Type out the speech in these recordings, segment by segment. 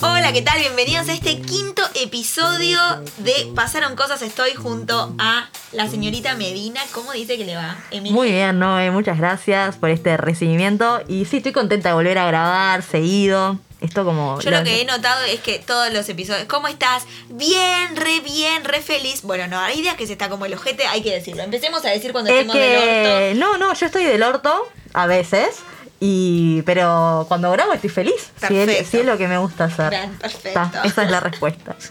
Hola, ¿qué tal? Bienvenidos a este quinto episodio de Pasaron Cosas. Estoy junto a la señorita Medina. ¿Cómo dice que le va? Muy bien, Noé, muchas gracias por este recibimiento. Y sí, estoy contenta de volver a grabar seguido. Esto como. Yo lo que he notado es que todos los episodios. ¿Cómo estás? Bien, re bien, re feliz. Bueno, no, hay días que se está como el ojete, hay que decirlo. Empecemos a decir cuando Es estemos del orto. No, no, yo estoy del orto a veces. Y, pero cuando grabo estoy feliz. Si es, Perfecto. si es lo que me gusta hacer. Perfecto. Está, esa es la respuesta.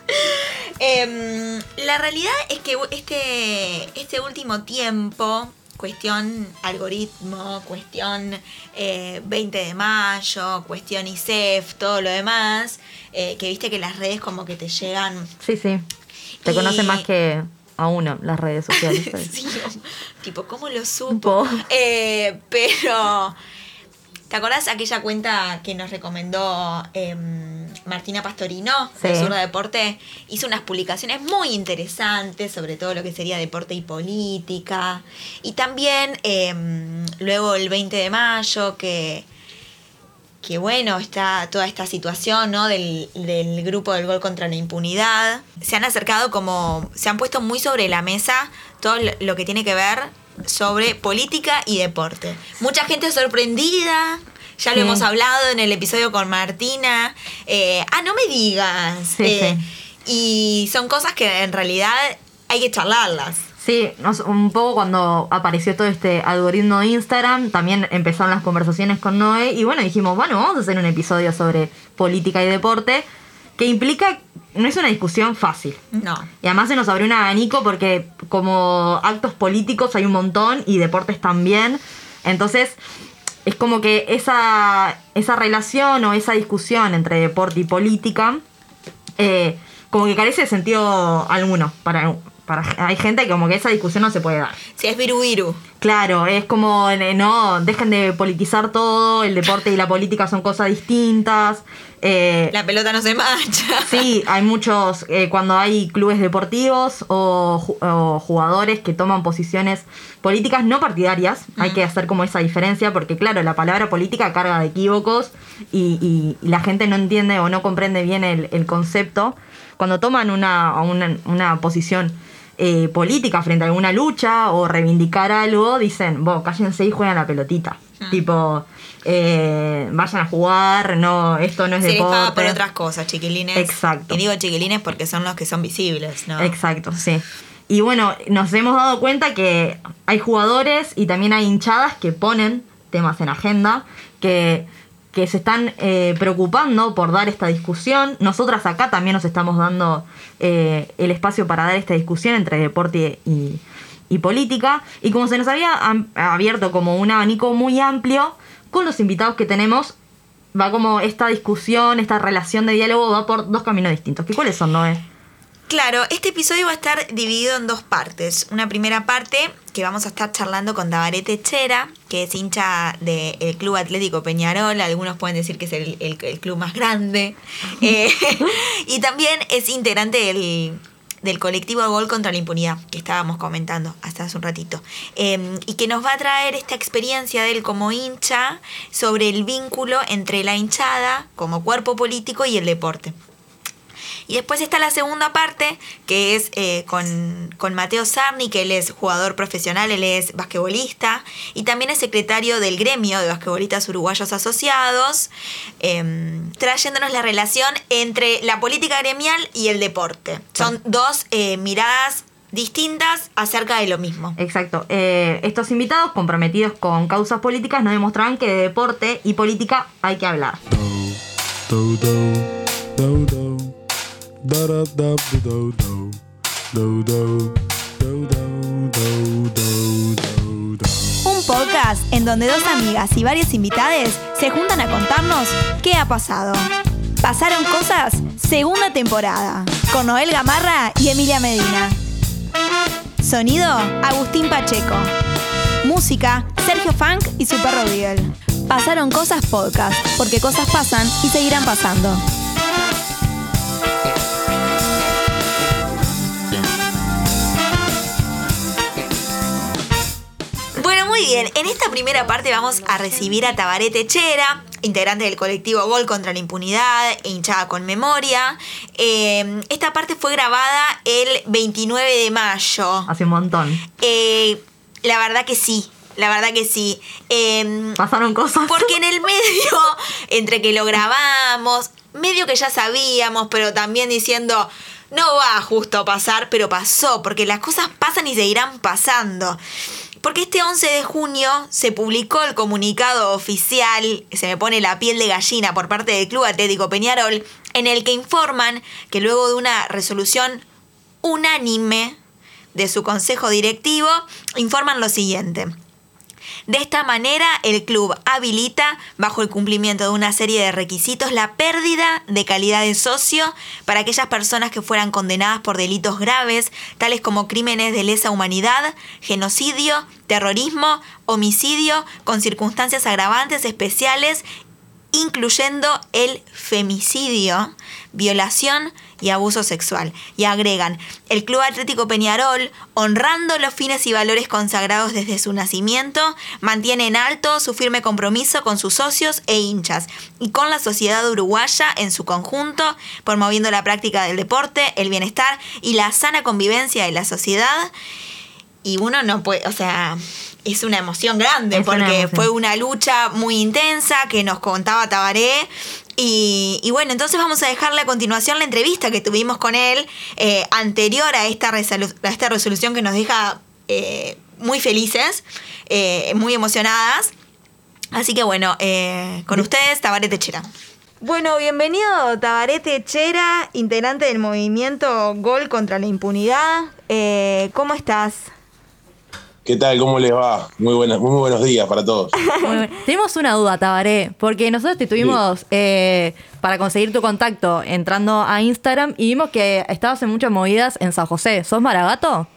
Em, la realidad es que este, este último tiempo, cuestión algoritmo, cuestión eh, 20 de mayo, cuestión ISEF, todo lo demás, eh, que viste que las redes como que te llegan... Sí, sí. Te Y- conocen más que a uno las redes sociales. Sí, tipo, ¿cómo lo supo? Supo. Eh, pero, ¿te acordás aquella cuenta que nos recomendó em, Martina Pastorino de Sí. Zurda Deporte? Hizo unas publicaciones muy interesantes sobre todo lo que sería deporte y política. Y también em, luego el 20 de mayo que... Que bueno, está toda esta situación, ¿no? Del, del grupo del gol contra la impunidad. Se han acercado como. Se han puesto muy sobre la mesa todo lo que tiene que ver sobre política y deporte. Mucha gente sorprendida. Ya lo Sí. hemos hablado en el episodio con Martina. Eh, ah, no me digas. Sí, Eh, sí. Y son cosas que en realidad hay que charlarlas. Sí, un poco cuando apareció todo este algoritmo de Instagram, también empezaron las conversaciones con Noé y bueno, dijimos, bueno, vamos a hacer un episodio sobre política y deporte que implica, no es una discusión fácil. No. Y además se nos abrió un abanico porque como actos políticos hay un montón y deportes también. Entonces es como que esa, esa relación o esa discusión entre deporte y política eh, como que carece de sentido alguno. Para, para, hay gente que como que esa discusión no se puede dar. Si es viru viru. Claro, es como, no, dejen de politizar todo, el deporte y la política son cosas distintas. eh, La pelota no se mancha. Sí, hay muchos, eh, cuando hay clubes deportivos o, ju- o jugadores que toman posiciones políticas no partidarias, hay que hacer como esa diferencia porque claro, la palabra política carga de equívocos y, y- y la gente no entiende o no comprende bien el, el concepto. Cuando toman una, una, una posición eh, política frente a alguna lucha o reivindicar algo, dicen, vos, cállense y juegan la pelotita. Tipo, eh, vayan a jugar, no, esto no es Se les deporte. paga por otras cosas, chiquilines. Exacto. Y digo chiquilines porque son los que son visibles, ¿no? Exacto, sí. Y bueno, nos hemos dado cuenta que hay jugadores y también hay hinchadas que ponen temas en agenda, que, que se están eh, preocupando por dar esta discusión. Nosotras acá también nos estamos dando eh, el espacio para dar esta discusión entre deporte y, política. Y como se nos había abierto como un abanico muy amplio, con los invitados que tenemos, va como esta discusión, esta relación de diálogo va por dos caminos distintos. ¿Qué cuáles son, Noé? Claro, este episodio va a estar dividido en dos partes. Una primera parte que vamos a estar charlando con Tabarete Chera, que es hincha del Club Atlético Peñarol. Algunos pueden decir que es el, el- el club más grande. Eh, y también es integrante del, del colectivo Gol contra la Impunidad, que estábamos comentando hasta hace un ratito. Eh, y que nos va a traer esta experiencia de él como hincha sobre el vínculo entre la hinchada como cuerpo político y el deporte. Y después está la segunda parte, que es eh, con, con Mateo Sarni, que él es jugador profesional, él es basquetbolista y también es secretario del gremio de basquetbolistas uruguayos asociados, em, trayéndonos la relación entre la política gremial y el deporte. Son dos eh, miradas distintas acerca de lo mismo. Exacto. Eh, estos invitados comprometidos con causas políticas nos demostrarán que de deporte y política hay que hablar. do do do Un podcast en donde dos amigas y varios invitades se juntan a contarnos qué ha pasado. Pasaron cosas, segunda temporada, con Noel Gamarra y Emilia Medina. Sonido, Agustín Pacheco. Música, Sergio Funk y su perro Beagle. Pasaron cosas podcast, porque cosas pasan y seguirán pasando. Muy bien. En esta primera parte vamos a recibir a Tabarete Chera. integrante del colectivo Gol contra la Impunidad e hinchada con memoria. Eh, esta parte fue grabada el 29 de mayo. Hace un montón. Eh, la verdad que sí, la verdad que sí. Eh, Pasaron cosas. porque en el medio, entre que lo grabamos, medio que ya sabíamos, pero también diciendo, no va justo a pasar, pero pasó, porque las cosas pasan y seguirán pasando. Porque este 11 de junio se publicó el comunicado oficial, se me pone la piel de gallina por parte del Club Atlético Peñarol, en el que informan que luego de una resolución unánime de su consejo directivo, informan lo siguiente. De esta manera, el club habilita, bajo el cumplimiento de una serie de requisitos, la pérdida de calidad de socio para aquellas personas que fueran condenadas por delitos graves, tales como crímenes de lesa humanidad, genocidio, terrorismo, homicidio, con circunstancias agravantes especiales, incluyendo el femicidio, violación y abuso sexual. Y agregan, el Club Atlético Peñarol, honrando los fines y valores consagrados desde su nacimiento, mantiene en alto su firme compromiso con sus socios e hinchas y con la sociedad uruguaya en su conjunto, promoviendo la práctica del deporte, el bienestar y la sana convivencia de la sociedad. Y uno no puede, o sea, es una emoción grande Es una porque emoción. fue una lucha muy intensa que nos contaba Tabaré. Y, y bueno, entonces vamos a dejarle a continuación la entrevista que tuvimos con él eh, anterior a esta, a esta resolución que nos deja eh, muy felices, eh, muy emocionadas. Así que bueno, con ustedes, Tabaré Techera. Bueno, bienvenido Tabaré Techera, integrante del movimiento Gol contra la Impunidad. ¿Cómo estás? ¿Qué tal? ¿Cómo les va? Muy, buenas, muy buenos días para todos. Tenemos una duda, Tabaré, porque nosotros te tuvimos eh, para conseguir tu contacto entrando a Instagram y vimos que estabas en muchas movidas en San José. ¿Sos Maragato?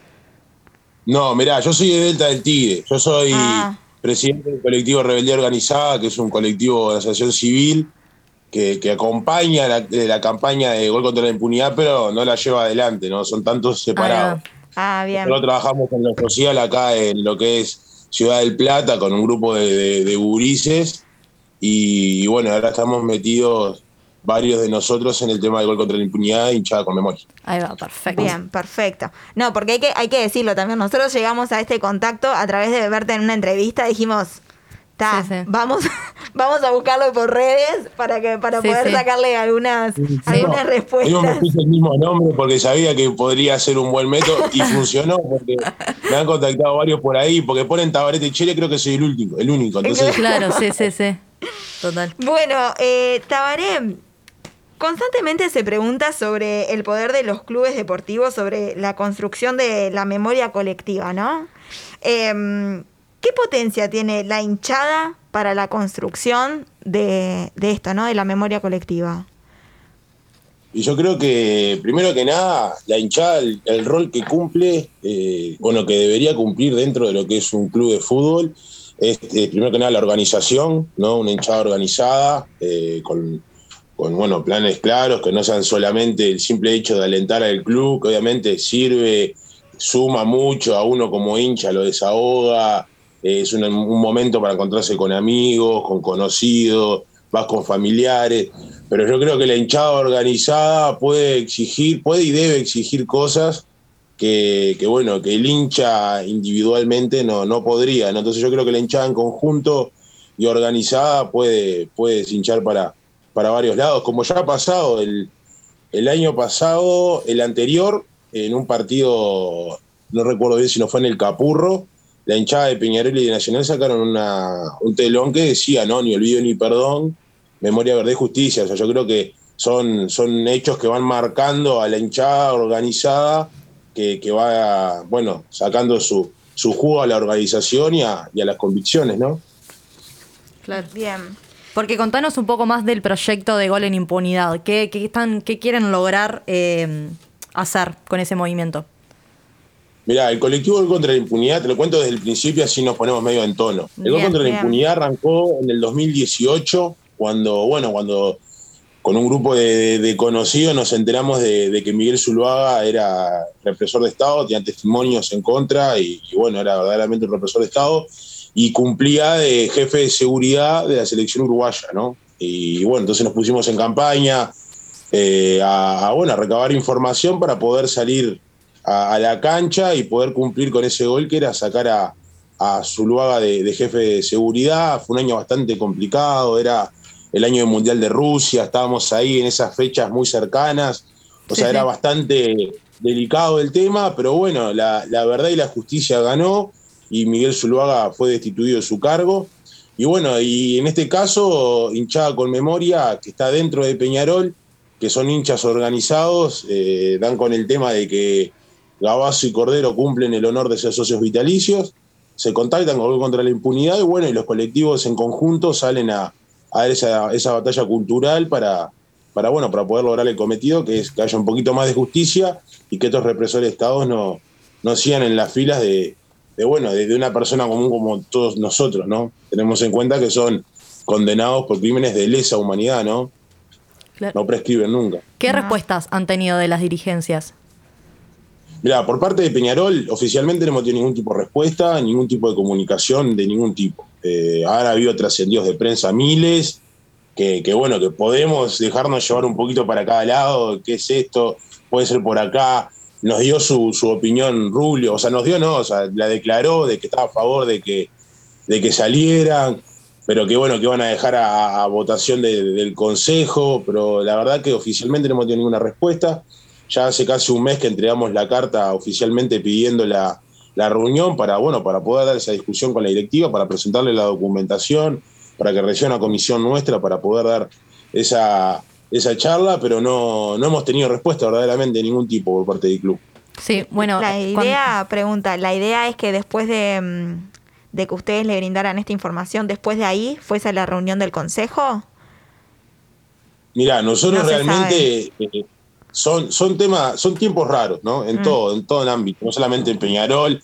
No, mirá, yo soy de Delta del Tigre. Yo soy Ah. presidente del colectivo Rebeldía Organizada, que es un colectivo de asociación civil que, que acompaña la, campaña de Gol contra la Impunidad, pero no la lleva adelante, ¿no? Son tantos separados. Ah, bien. Nosotros trabajamos en lo social acá en lo que es Ciudad del Plata con un grupo de, de, de gurises y, bueno, ahora estamos metidos varios de nosotros en el tema del Gol contra la Impunidad hinchada con memoria. Ahí va, perfecto. Bien, perfecto. No, porque hay que, hay que decirlo también. Nosotros llegamos a este contacto a través de verte en una entrevista. Dijimos, ta, Sí, sí. vamos, vamos a buscarlo por redes para que para Sí, poder sí. sacarle algunas, algunas Yo me respuestas. puse el mismo nombre porque sabía que podría ser un buen método y funcionó porque me han contactado varios por ahí porque ponen Tabarete Chile, creo que soy el último, el único. Entonces, Claro, sí, sí, sí. Total. Bueno, eh, Tabaré, constantemente se pregunta sobre el poder de los clubes deportivos, sobre la construcción de la memoria colectiva, ¿no? Em, ¿Qué potencia tiene la hinchada para la construcción de, esto, ¿no? De la memoria colectiva. Y yo creo que, primero que nada, la hinchada, el, rol que cumple, eh, bueno, que debería cumplir dentro de lo que es un club de fútbol, es eh, primero que nada la organización, ¿no? Una hinchada organizada, eh, con, con, bueno, planes claros, que no sean solamente el simple hecho de alentar al club, que obviamente sirve, suma mucho a uno como hincha, lo desahoga, eh, es un, un momento para encontrarse con amigos, con conocidos, vas con familiares, pero yo creo que la hinchada organizada puede exigir, puede y debe exigir cosas que, bueno, que el hincha individualmente no, no podría. Entonces yo creo que la hinchada en conjunto y organizada puede, puede hinchar para, para varios lados, como ya ha pasado el, el año pasado, el anterior, en un partido, no recuerdo bien si no fue en el Capurro, la hinchada de Peñarol y de Nacional sacaron una, un telón que decía, no, ni olvido ni perdón, memoria, verdad y justicia. O sea, yo creo que son, son hechos que van marcando a la hinchada organizada que, que va, bueno, sacando su, su jugo a la organización y a, y a las convicciones, ¿no? Claro. Bien. Porque contanos un poco más del proyecto de Gol en Impunidad. ¿Qué, qué están, qué quieren lograr eh, hacer con ese movimiento? Mirá, el colectivo Gol contra la Impunidad, te lo cuento desde el principio, así nos ponemos medio en tono. El Gol Bien, contra la. Impunidad arrancó en el 2018, cuando, bueno, cuando con un grupo de, de conocidos nos enteramos de, de que Miguel Zuluaga era represor de Estado, tenía testimonios en contra y, y, bueno, era verdaderamente un represor de Estado y cumplía de jefe de seguridad de la selección uruguaya, ¿no? Y bueno, entonces nos pusimos en campaña eh, a, a, bueno, a recabar información para poder salir a, a, la cancha y poder cumplir con ese gol que era sacar a, a Zuluaga de, de jefe de seguridad. Fue un año bastante complicado, era el año del Mundial de Rusia, estábamos ahí en esas fechas muy cercanas, o Sí, sea, era bastante delicado el tema, pero bueno, la, la verdad y la justicia ganó y Miguel Zuluaga fue destituido de su cargo. Y bueno, y en este caso, hinchada con memoria, que está dentro de Peñarol, que son hinchas organizados, eh, dan con el tema de que Gabazo y Cordero cumplen el honor de ser socios vitalicios, se contactan con contra la impunidad y bueno, y los colectivos en conjunto salen a, a esa, esa batalla cultural para, para, bueno, para poder lograr el cometido, que es que haya un poquito más de justicia y que estos represores estados no, no sigan en las filas de, de bueno, de, de una persona común como todos nosotros, ¿no? Tenemos en cuenta que son condenados por crímenes de lesa humanidad, ¿no? Claro. No prescriben nunca. ¿Qué No. respuestas han tenido de las dirigencias? Mira, por parte de Peñarol, oficialmente no hemos tenido ningún tipo de respuesta, ningún tipo de comunicación de ningún tipo. Eh, ahora ha habido trascendidos de prensa miles, que, bueno, que podemos dejarnos llevar un poquito para cada lado, qué es esto, puede ser por acá. Nos dio su, opinión Rubio, o sea, nos dio no, o sea, la declaró de que estaba a favor de que, de que salieran, pero que bueno, que van a dejar a, votación de- del Consejo, pero la verdad que oficialmente no hemos tenido ninguna respuesta. Ya hace casi un mes que entregamos la carta oficialmente pidiendo la, la reunión para, bueno, para poder dar esa discusión con la directiva, para presentarle la documentación, para que reciba una comisión nuestra para poder dar esa, esa charla, pero no, no hemos tenido respuesta verdaderamente de ningún tipo por parte del club. Sí, bueno. la idea, pregunta, la idea es que después de, mm, de que ustedes le brindaran esta información, después de ahí, fuese a la reunión del consejo. Mirá, nosotros No realmente eh, son, son temas, son tiempos raros, ¿no? En Mm. todo, en todo el ámbito, no solamente en Peñarol.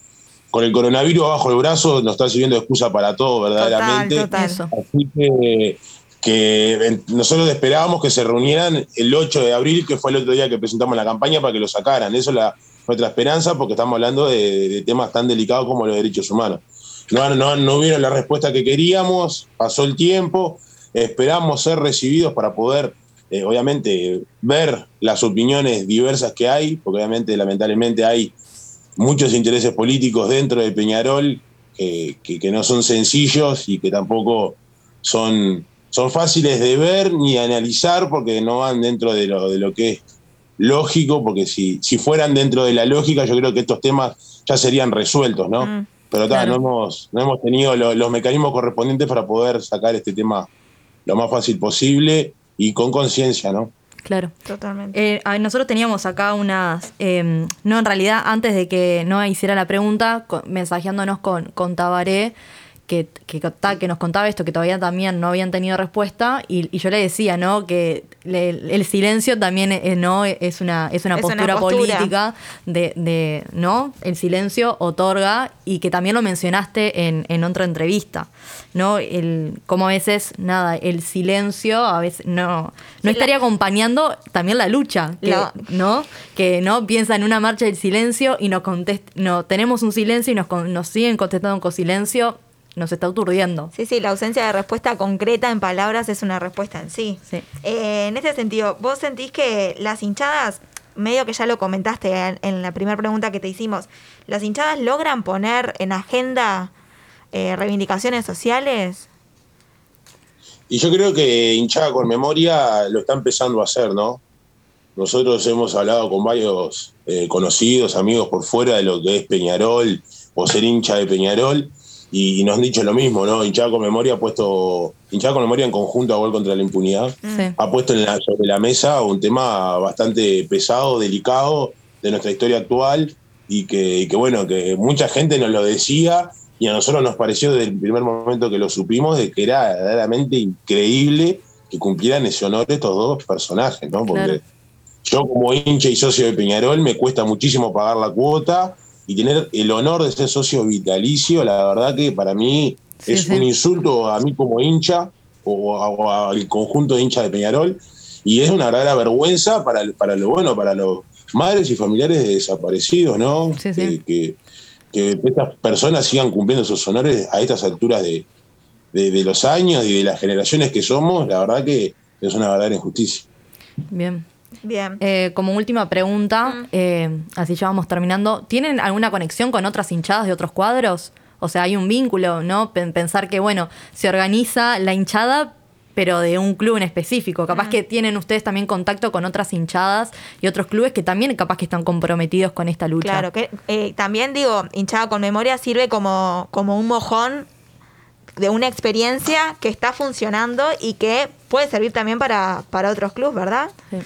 Con el coronavirus bajo el brazo nos está sirviendo de excusa para todo, verdaderamente. total. Así que, nosotros esperábamos que se reunieran el 8 de abril, que fue el otro día que presentamos la campaña, para que lo sacaran. Eso es la, nuestra esperanza, porque estamos hablando de, de temas tan delicados como los derechos humanos. No, no, no hubieron la respuesta que queríamos, pasó el tiempo, esperamos ser recibidos para poder, eh, obviamente, ver las opiniones diversas que hay, porque obviamente, lamentablemente, hay muchos intereses políticos dentro de Peñarol que, que- que no son sencillos y que tampoco son, son fáciles de ver ni analizar porque no van dentro de lo, de lo que es lógico, porque si, si fueran dentro de la lógica yo creo que estos temas ya serían resueltos, ¿no? Mm. Pero Claro. no, hemos, no hemos tenido lo- los mecanismos correspondientes para poder sacar este tema lo más fácil posible y con conciencia, ¿no? Claro. Totalmente. Eh, a- nosotros teníamos acá unas, eh, no en realidad antes de que no hiciera la pregunta, mensajeándonos con, con Tabaré, que, que, que nos contaba esto, que todavía también no habían tenido respuesta, y, y yo le decía, ¿no? Que le- el silencio también eh, no es una, es una Es una postura política de, de, ¿no? El silencio otorga, y que también lo mencionaste en, en otra entrevista, ¿no? El, como a veces, nada, el silencio a veces no, no estaría acompañando también la lucha, que, La- ¿no? Que no piensa en una marcha del silencio y nos contest no tenemos un silencio y nos, nos siguen contestando con silencio, nos está aturdiendo. Sí, sí, la ausencia de respuesta concreta en palabras es una respuesta en sí. Sí. Eh, en este sentido, ¿vos sentís que las hinchadas, medio que ya lo comentaste en, en la primera pregunta que te hicimos, las hinchadas logran poner en agenda eh, reivindicaciones sociales? Y yo creo que hinchada con memoria lo está empezando a hacer, ¿no? Nosotros hemos hablado con varios eh, conocidos, amigos por fuera de lo que es Peñarol o ser hincha de Peñarol y, nos han dicho lo mismo, ¿no? Hinchada con memoria ha puesto, hinchada con memoria en conjunto a gol contra la impunidad, Sí. ha puesto en la- sobre la mesa un tema bastante pesado, delicado de nuestra historia actual y que, y que, bueno, que mucha gente nos lo decía y a nosotros nos pareció desde el primer momento que lo supimos de que era verdaderamente increíble que cumplieran ese honor estos dos personajes, ¿no? Porque Claro. yo como hincha y socio de Peñarol me cuesta muchísimo pagar la cuota y tener el honor de ser socio vitalicio, la verdad que para mí Sí, es sí. un insulto a mí como hincha o, a- o al conjunto de hinchas de Peñarol y es una verdadera vergüenza para, para lo bueno, para los madres y familiares de desaparecidos, ¿no? Sí. Que, que- que estas personas sigan cumpliendo sus honores a estas alturas de, de, de los años y de las generaciones que somos, la verdad que es una verdadera injusticia. Bien. Bien. Eh, como última pregunta, eh, así ya vamos terminando, ¿tienen alguna conexión con otras hinchadas de otros cuadros? O sea, hay un vínculo, ¿no? Pen- Pensar que, bueno, se organiza la hinchada, pero de un club en específico. Capaz que tienen ustedes también contacto con otras hinchadas y otros clubes que también capaz que están comprometidos con esta lucha. Claro, que eh, también digo, hinchada con memoria sirve como, como un mojón de una experiencia que está funcionando y que puede servir también para, para otros clubes, ¿verdad? Sí.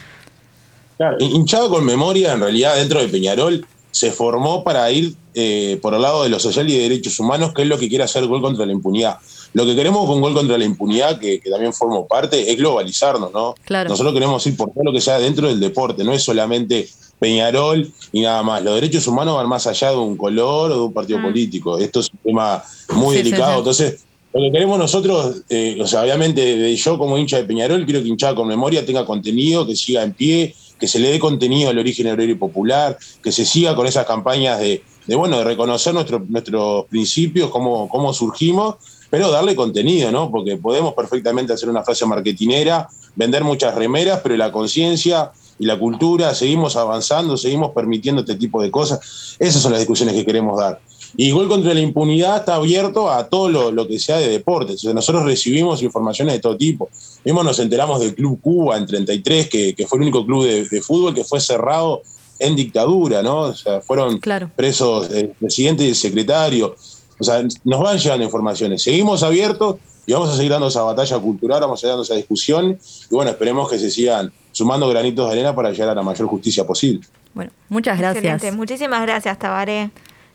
Hinchado con memoria, en realidad, dentro de Peñarol, se formó para ir eh, por el lado de lo social y de derechos humanos, que es lo que quiere hacer Gol contra la Impunidad. Lo que queremos con Gol contra la Impunidad, que, que también formo parte, es globalizarnos, ¿no? Claro. Nosotros queremos ir por todo lo que sea dentro del deporte, no es solamente Peñarol y nada más. Los derechos humanos van más allá de un color o de un partido político. Esto es un tema muy Sí, delicado. sí. Entonces, lo que queremos nosotros, eh, o sea, obviamente de- yo como hincha de Peñarol, quiero que hinchada con memoria tenga contenido, que siga en pie, que se le dé contenido al origen obrero y popular, que se siga con esas campañas de, de, bueno, de reconocer nuestro- nuestros principios, cómo, cómo surgimos, pero darle contenido, ¿no? Porque podemos perfectamente hacer una frase marketinera, vender muchas remeras, pero la conciencia y la cultura, seguimos avanzando, seguimos permitiendo este tipo de cosas. Esas son las discusiones que queremos dar. Y Gol contra la Impunidad está abierto a todo lo, lo que sea de deportes. O sea, nosotros recibimos informaciones de todo tipo. Mismo nos enteramos del Club Cuba en 33, que, que fue el único club de, de fútbol que fue cerrado en dictadura, ¿no? O sea, fueron Claro. presos el presidente y el secretario. O sea, nos van llegando informaciones. Seguimos abiertos y vamos a seguir dando esa batalla cultural, vamos a seguir dando esa discusión. Y bueno, esperemos que se sigan sumando granitos de arena para llegar a la mayor justicia posible. Bueno, muchas gracias. Excelente. Muchísimas gracias, Tabaré.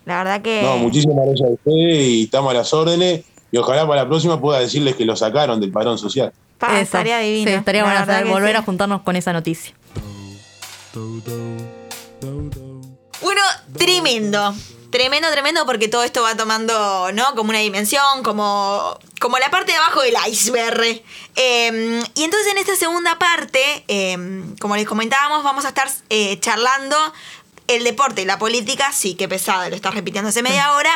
La verdad que... No, muchísimas gracias a ustedes y estamos a las órdenes. Y ojalá para la próxima pueda decirles que lo sacaron del padrón social. Pa, Eso. estaría divino. Sí, estaría bueno saber- volver sí. a juntarnos con esa noticia. Bueno, tremendo. Tremendo, tremendo, porque todo esto va tomando, ¿no? Como una dimensión, como, como la parte de abajo del iceberg. Eh, y entonces en esta segunda parte, eh, como les comentábamos, vamos a estar eh, charlando el deporte y la política. Sí, qué pesado, lo estás repitiendo hace media hora.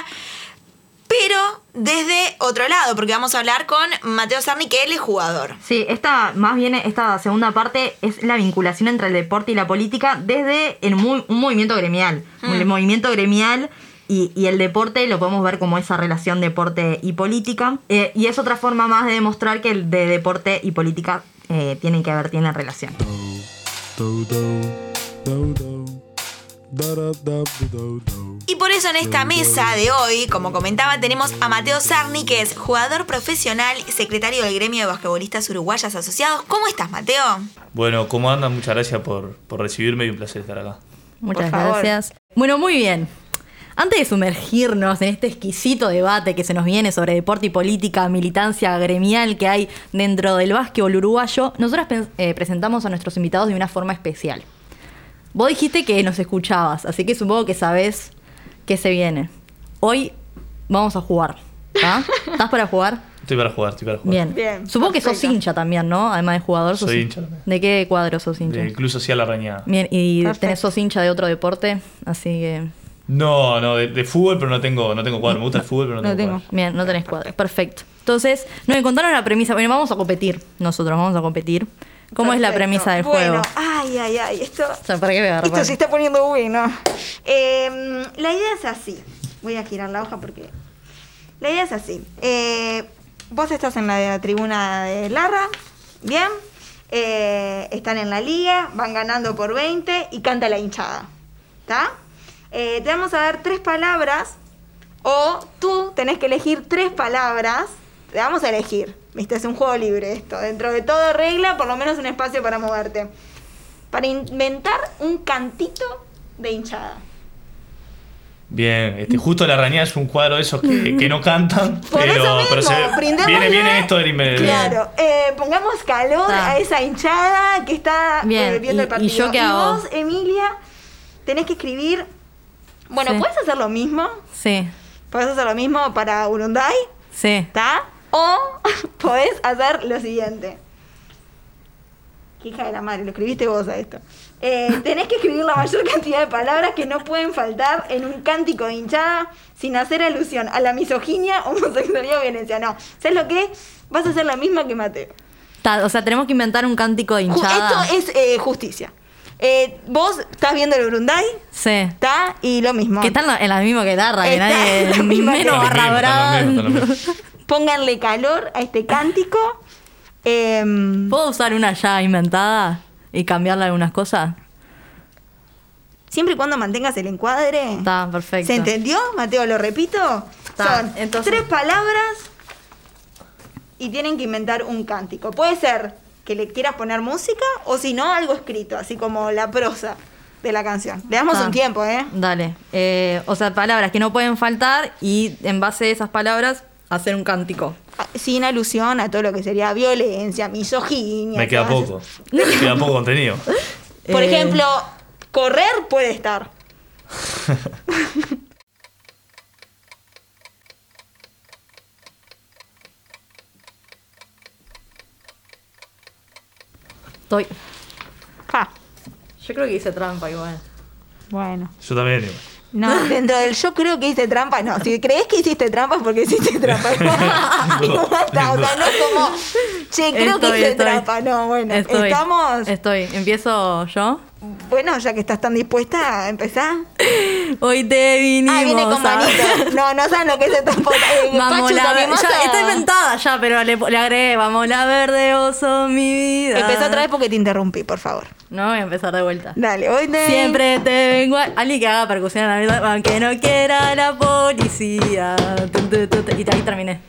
Pero desde otro lado, porque vamos a hablar con Mateo Sarni, que él es jugador. Sí, esta, más bien esta segunda parte es la vinculación entre el deporte y la política desde el mu- un movimiento gremial. El movimiento gremial y, y el deporte lo podemos ver como esa relación deporte y política. Eh, y es otra forma más de demostrar que el de deporte y política eh, tienen que haber, tienen relación. do do do Y por eso en esta mesa de hoy, como comentaba, tenemos a Mateo Sarni, que es jugador profesional y secretario del gremio de basquetbolistas uruguayas asociados. ¿Cómo estás, Mateo? Bueno, ¿cómo andan? Muchas gracias por, por recibirme y un placer estar acá. Muchas gracias. Bueno, muy bien. Antes de sumergirnos en este exquisito debate que se nos viene sobre deporte y política, militancia gremial que hay dentro del básquetbol uruguayo, nosotros eh, presentamos a nuestros invitados de una forma especial. Vos dijiste que nos escuchabas, así que supongo que sabés qué se viene. Hoy vamos a jugar. ¿tá? ¿Estás para jugar? Estoy para jugar, estoy para jugar. Bien. Bien, Supongo que sos hincha también, ¿no? Además de jugador. sos Soy hin- hincha también. ¿De qué cuadro sos hincha? Del Club Social La Rañada. Bien, y Perfecto. tenés sos hincha de otro deporte, así que... No, no, de, de fútbol, pero no tengo, no tengo cuadro. Me gusta el fútbol, pero no, No tengo, tengo. cuadro. Bien, no tenés cuadro. Perfecto. Entonces, nos encontraron la premisa. Bueno, vamos a competir. Nosotros vamos a competir. ¿Cómo es la premisa del bueno, juego? Ay, ay, ay. Esto, O sea, ¿para qué me esto se está poniendo bueno. Eh, la idea es así. Voy a girar la hoja porque. La idea es así. Eh, vos estás en la tribuna de Larra. Bien. Eh, están en la liga. Van ganando por 20 y canta la hinchada. ¿Está? Eh, te vamos a dar tres palabras. O tú tenés que elegir tres palabras. Te vamos a elegir. ¿Viste? Es un juego libre esto. Dentro de todo regla, por lo menos un espacio para moverte. Para inventar un cantito de hinchada. Bien, este, justo La Rañada es un cuadro de esos que, que no cantan, Por pero, eso mismo, pero se, viene, viene esto del inmediato. Claro, eh, pongamos calor Ah. a esa hinchada que está Bien, eh, viendo y- el partido. ¿y yo qué hago? vos, Emilia, tenés que escribir. Bueno, Sí. ¿puedes hacer lo mismo? Sí, ¿Puedes hacer lo mismo para Urunday? sí. ¿Está? O podés hacer lo siguiente. Qué hija de la madre, lo escribiste vos a esto. Eh, tenés que escribir la mayor cantidad de palabras que no pueden faltar en un cántico de hinchada sin hacer alusión a la misoginia, homosexualidad o violencia. No, ¿sabes lo que? Vas a hacer la misma que Mateo. O sea, tenemos que inventar un cántico de hinchada. Esto es eh, justicia. Eh, vos estás viendo el Urunday, Sí. ¿está? Y lo mismo. Que están en la- misma guitarra, que Está nadie. Menos barra brava. Pónganle calor a este cántico. Em, ¿Puedo usar una ya inventada y cambiarle algunas cosas? siempre y cuando mantengas el encuadre. Está perfecto. ¿Se entendió, Mateo? Lo repito. Está, Son entonces- tres palabras y tienen que inventar un cántico. Puede ser que le quieras poner música o si no, algo escrito, así como la prosa de la canción. Le damos Está. un tiempo, ¿eh? Dale. Eh, o sea, palabras que no pueden faltar y en base a esas palabras hacer un cántico. Ah, Sin alusión a todo lo que sería violencia, misoginia. Me queda poco. Me queda poco contenido. Por Eh, ejemplo, correr puede estar. Estoy. Ja, Yo creo que hice trampa igual. bueno. Yo también. digo. No, dentro del yo creo que hice trampa, no. Si crees que hiciste trampa es porque hiciste trampa. Igual está, o sea, no es como, che, creo que hice estoy. trampa. No, bueno, Estoy. estamos. Estoy. ¿Empiezo yo? Bueno, ya que estás tan dispuesta a empezar. Hoy te vinimos Ah, viene con manito. No, no saben lo que es esta foto. Eh, Vamos Pachu, la ¿te ver- animás ya, a- está inventada ya, pero le, le agregué, vamos la verde, oso, mi vida. Empezá otra vez porque te interrumpí, por favor. No, voy a empezar de vuelta. Dale, hoy te. Siempre te vengo a... Alguien que haga percusión en la vida, aunque no quiera la policía. Y ahí terminé.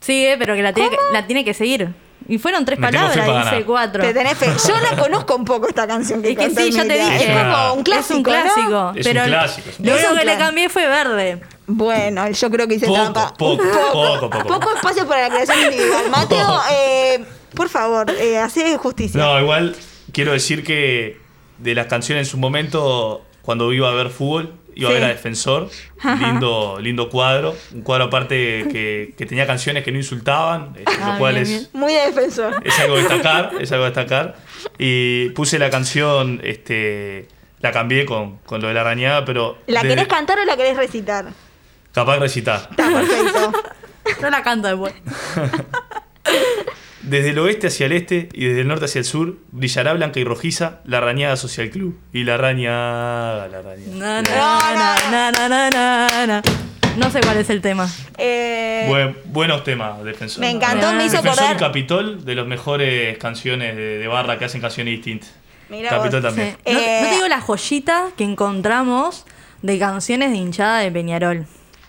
Sigue, pero que la tiene que, la tiene que seguir. Y fueron tres Me palabras, ganar. cuatro. Te tenés fe. Yo la conozco un poco esta canción que Es que sí, ya te dije. Es como un clásico. Es un clásico. ¿no? Es pero un clásico, Lo único que le cambié fue verde. Bueno, yo creo que hice Poco, trampa. poco, poco, poco. Poco espacio para la creación individual. Mateo, eh, por favor, eh, hace justicia. No, igual quiero decir que de las canciones en su momento, cuando iba a ver fútbol, iba Sí. a ver a Defensor. Lindo, lindo cuadro. Un cuadro aparte que, que tenía canciones que no insultaban, Ah, lo cual bien, es, bien. Muy de defensor. es algo a destacar, es algo a destacar. Y puse la canción, este, la cambié con, con lo de la arañada, pero ¿La desde- querés cantar o la querés recitar? capaz de recitar. Está perfecto. No la canto después. Desde el oeste hacia el este y desde el norte hacia el sur, brillará blanca y rojiza la Rañada Social Club. Y la rañada, la rañada. Na, na, na. No sé cuál es el tema. Eh, Buen- buenos temas, Defensor. Me encantó, me hizo Defensor acordar- y Capitol, de las mejores canciones de, de barra que hacen canciones distintas. Mirá Capitol vos. también. Sí. No, Eh, no te digo la joyita que encontramos de canciones de hinchada de Peñarol.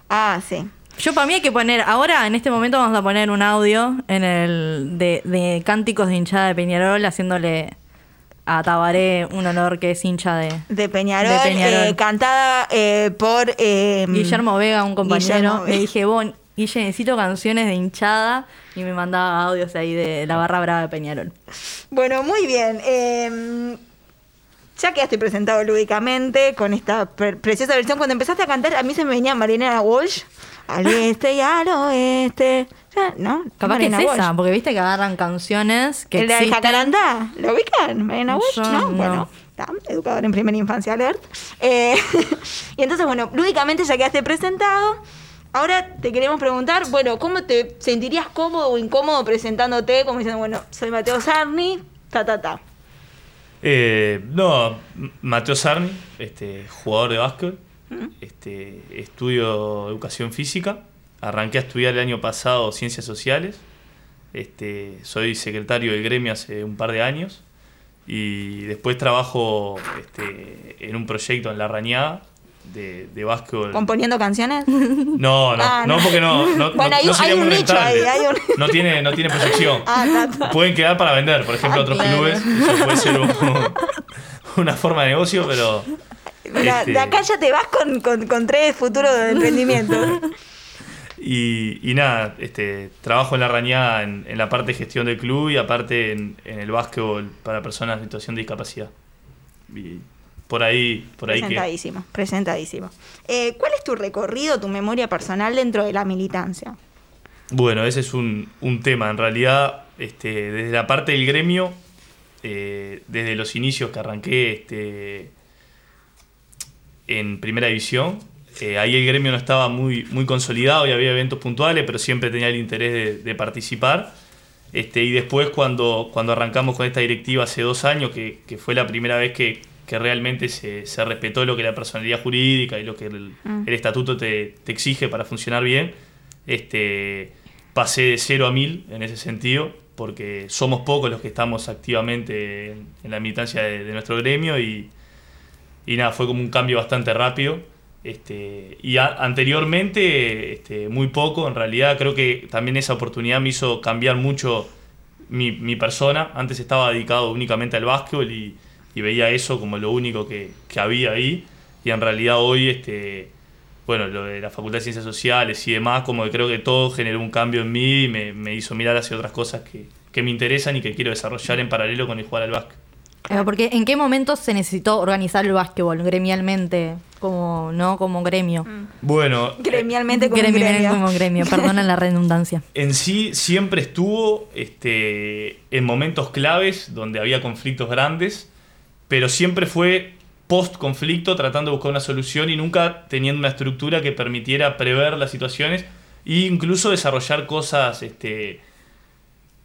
Ah, sí. Yo para mí hay que poner, ahora en este momento vamos a poner un audio en el de, de cánticos de hinchada de Peñarol haciéndole a Tabaré un honor que es hincha de De Peñarol, De Peñarol. eh, cantada eh, por... eh, Guillermo Vega, un compañero. Le dije, bon, Guille, necesito canciones de hinchada y me mandaba audios ahí de la barra brava de Peñarol. Bueno, muy bien. Ya quedaste presentado lúdicamente con esta pre- preciosa versión. Cuando empezaste a cantar, a mí se me venía Marinera Walsh. Al este y al oeste. ¿No? Capaz que es Marina esa, porque viste que agarran canciones que ¿El de existen. Jacarandá? ¿Lo ubican? ¿Marina Walsh? Yo no, no. bueno. Educador en primera infancia alert. Eh, y entonces, bueno, lúdicamente ya quedaste presentado. Ahora te queremos preguntar, bueno, ¿cómo te sentirías cómodo o incómodo presentándote? Como diciendo, bueno, soy Mateo Sarni, ta, ta, ta. Eh, no, Mateo Sarni, este, jugador de básquet, este, estudio educación física, arranqué a estudiar el año pasado ciencias sociales, este, soy secretario del gremio hace un par de años. Y después trabajo este, en un proyecto en La Rañada de, de básquetbol. ¿Componiendo canciones? No, no, Ah, no, no. porque no, no, Bueno, no- hay no un- sería hay un muy nicho ahí, hay un- No tiene, no tiene proyección. Ah. Pueden quedar para vender, por ejemplo, Ah, otros claro. clubes. Eso puede ser un- una forma de negocio, pero. Mira, este, de acá ya te vas con, con, con tres futuros de emprendimiento. y, y nada, este, trabajo en la rañada en, en la parte de gestión del club y aparte en, en el básquetbol para personas en situación de discapacidad. Y por ahí, por ahí que. presentadísimo, presentadísimo. Eh, ¿Cuál es tu recorrido, tu memoria personal dentro de la militancia? Bueno, ese es un, un tema. En realidad, este, desde la parte del gremio, eh, desde los inicios que arranqué este, en primera división. Eh, ahí el gremio no estaba muy, muy consolidado y había eventos puntuales, pero siempre tenía el interés de, de participar. Este, y después cuando, cuando arrancamos con esta directiva hace dos años, que, que fue la primera vez que, que realmente se, se, respetó lo que la personalidad jurídica y lo que el, el estatuto te, te, exige para funcionar bien, este, pasé de cero a mil en ese sentido, porque somos pocos los que estamos activamente en, en la militancia de, de nuestro gremio y, y nada, fue como un cambio bastante rápido. Este, y a, anteriormente, este, muy poco, en realidad creo que también esa oportunidad me hizo cambiar mucho mi, mi persona. Antes estaba dedicado únicamente al básquetbol y, y veía eso como lo único que, que, había ahí. Y en realidad hoy, este, bueno, lo de la Facultad de Ciencias Sociales y demás, como que creo que todo generó un cambio en mí y me, me hizo mirar hacia otras cosas que, que me interesan y que quiero desarrollar en paralelo con el jugar al básquet. Porque ¿en qué momento se necesitó organizar el básquetbol gremialmente? Como, ¿no? Como gremio. Bueno. Gremialmente como gremialmente gremio. como gremio, perdonen la redundancia. En sí siempre estuvo este, en momentos claves donde había conflictos grandes, pero siempre fue post conflicto tratando de buscar una solución y nunca teniendo una estructura que permitiera prever las situaciones e incluso desarrollar cosas este,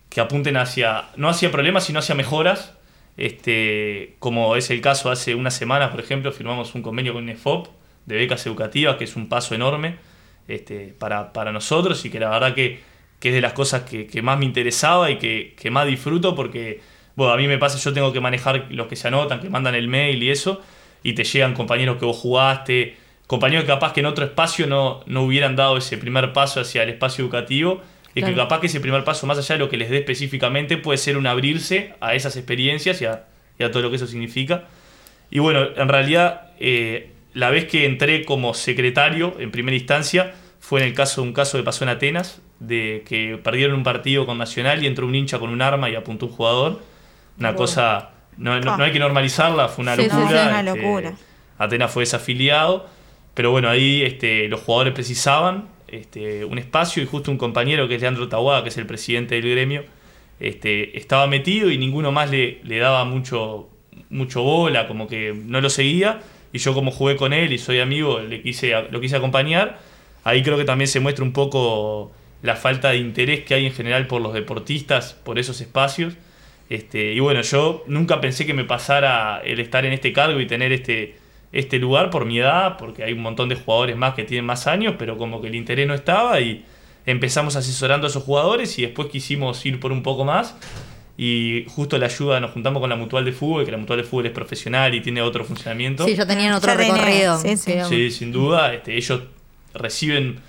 que apunten hacia, no hacia problemas, sino hacia mejoras. Este, como es el caso hace unas semanas, por ejemplo, firmamos un convenio con INEFOP de becas educativas, que es un paso enorme este, para, para, nosotros y que la verdad que, que es de las cosas que, que más me interesaba y que, que, más disfruto porque, bueno, a mí me pasa, yo tengo que manejar los que se anotan, que mandan el mail y eso, y te llegan compañeros que vos jugaste, compañeros que capaz que en otro espacio no, no hubieran dado ese primer paso hacia el espacio educativo y claro. que capaz que ese primer paso, más allá de lo que les dé específicamente, puede ser un abrirse a esas experiencias y a, y a todo lo que eso significa. Y bueno, en realidad, eh, la vez que entré como secretario en primera instancia fue en el caso un caso que pasó en Atenas, de que perdieron un partido con Nacional y entró un hincha con un arma y apuntó un jugador. Una bueno. cosa, no, no, no, hay que normalizarla, fue una sí, locura. Sí, una este, locura. Atenas fue desafiliado, pero bueno, ahí este, los jugadores precisaban este, un espacio y justo un compañero que es Leandro Tahuada, que es el presidente del gremio, este, estaba metido y ninguno más le, le daba mucho, mucho bola, como que no lo seguía. Y yo como jugué con él y soy amigo, le quise, lo quise acompañar. Ahí creo que también se muestra un poco la falta de interés que hay en general por los deportistas, por esos espacios. Este, y bueno, yo nunca pensé que me pasara el estar en este cargo y tener este, este lugar por mi edad, porque hay un montón de jugadores más que tienen más años, pero como que el interés no estaba y empezamos asesorando a esos jugadores y después quisimos ir por un poco más y justo la ayuda, nos juntamos con la Mutual de Fútbol, que la Mutual de Fútbol es profesional y tiene otro funcionamiento. Sí, ya tenían otro ya recorrido. Sí, sí. sí, sin duda, este, ellos reciben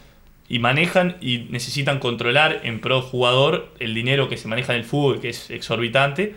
y manejan y necesitan controlar en pro jugador el dinero que se maneja en el fútbol, que es exorbitante,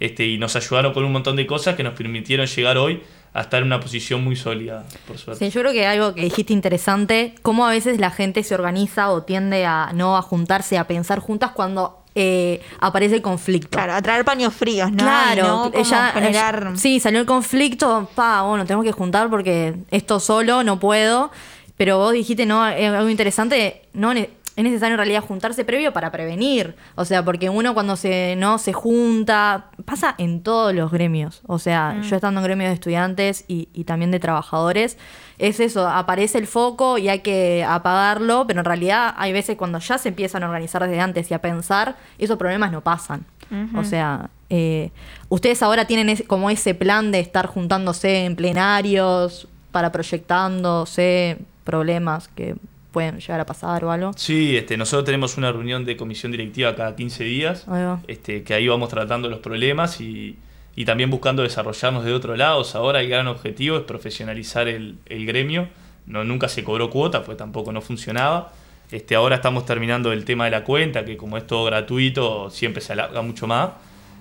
este, y nos ayudaron con un montón de cosas que nos permitieron llegar hoy a estar en una posición muy sólida, por suerte. Sí, yo creo que algo que dijiste interesante, cómo a veces la gente se organiza o tiende a no a juntarse, a pensar juntas cuando eh, aparece el conflicto. Claro, a traer paños fríos, ¿no? Claro, no ella, generar... ella, sí, salió el conflicto, pa, bueno, tenemos que juntar porque esto solo no puedo. Pero vos dijiste, no, es algo interesante, no es necesario en realidad juntarse previo para prevenir. O sea, porque uno cuando se no se junta, pasa en todos los gremios. O sea, mm. yo estando en gremios de estudiantes y, y, también de trabajadores, es eso, aparece el foco y hay que apagarlo, pero en realidad hay veces cuando ya se empiezan a organizar desde antes y a pensar, esos problemas no pasan. Uh -huh. O sea, eh, ustedes ahora tienen como ese plan de estar juntándose en plenarios para proyectándose problemas que pueden llegar a pasar o algo. Sí, este, nosotros tenemos una reunión de comisión directiva cada 15 días, este, que ahí vamos tratando los problemas y, y, también buscando desarrollarnos de otro lado. Ahora el gran objetivo es profesionalizar el, el gremio. No, nunca se cobró cuota, pues tampoco no funcionaba. Este, ahora estamos terminando el tema de la cuenta, que como es todo gratuito, siempre se alarga mucho más.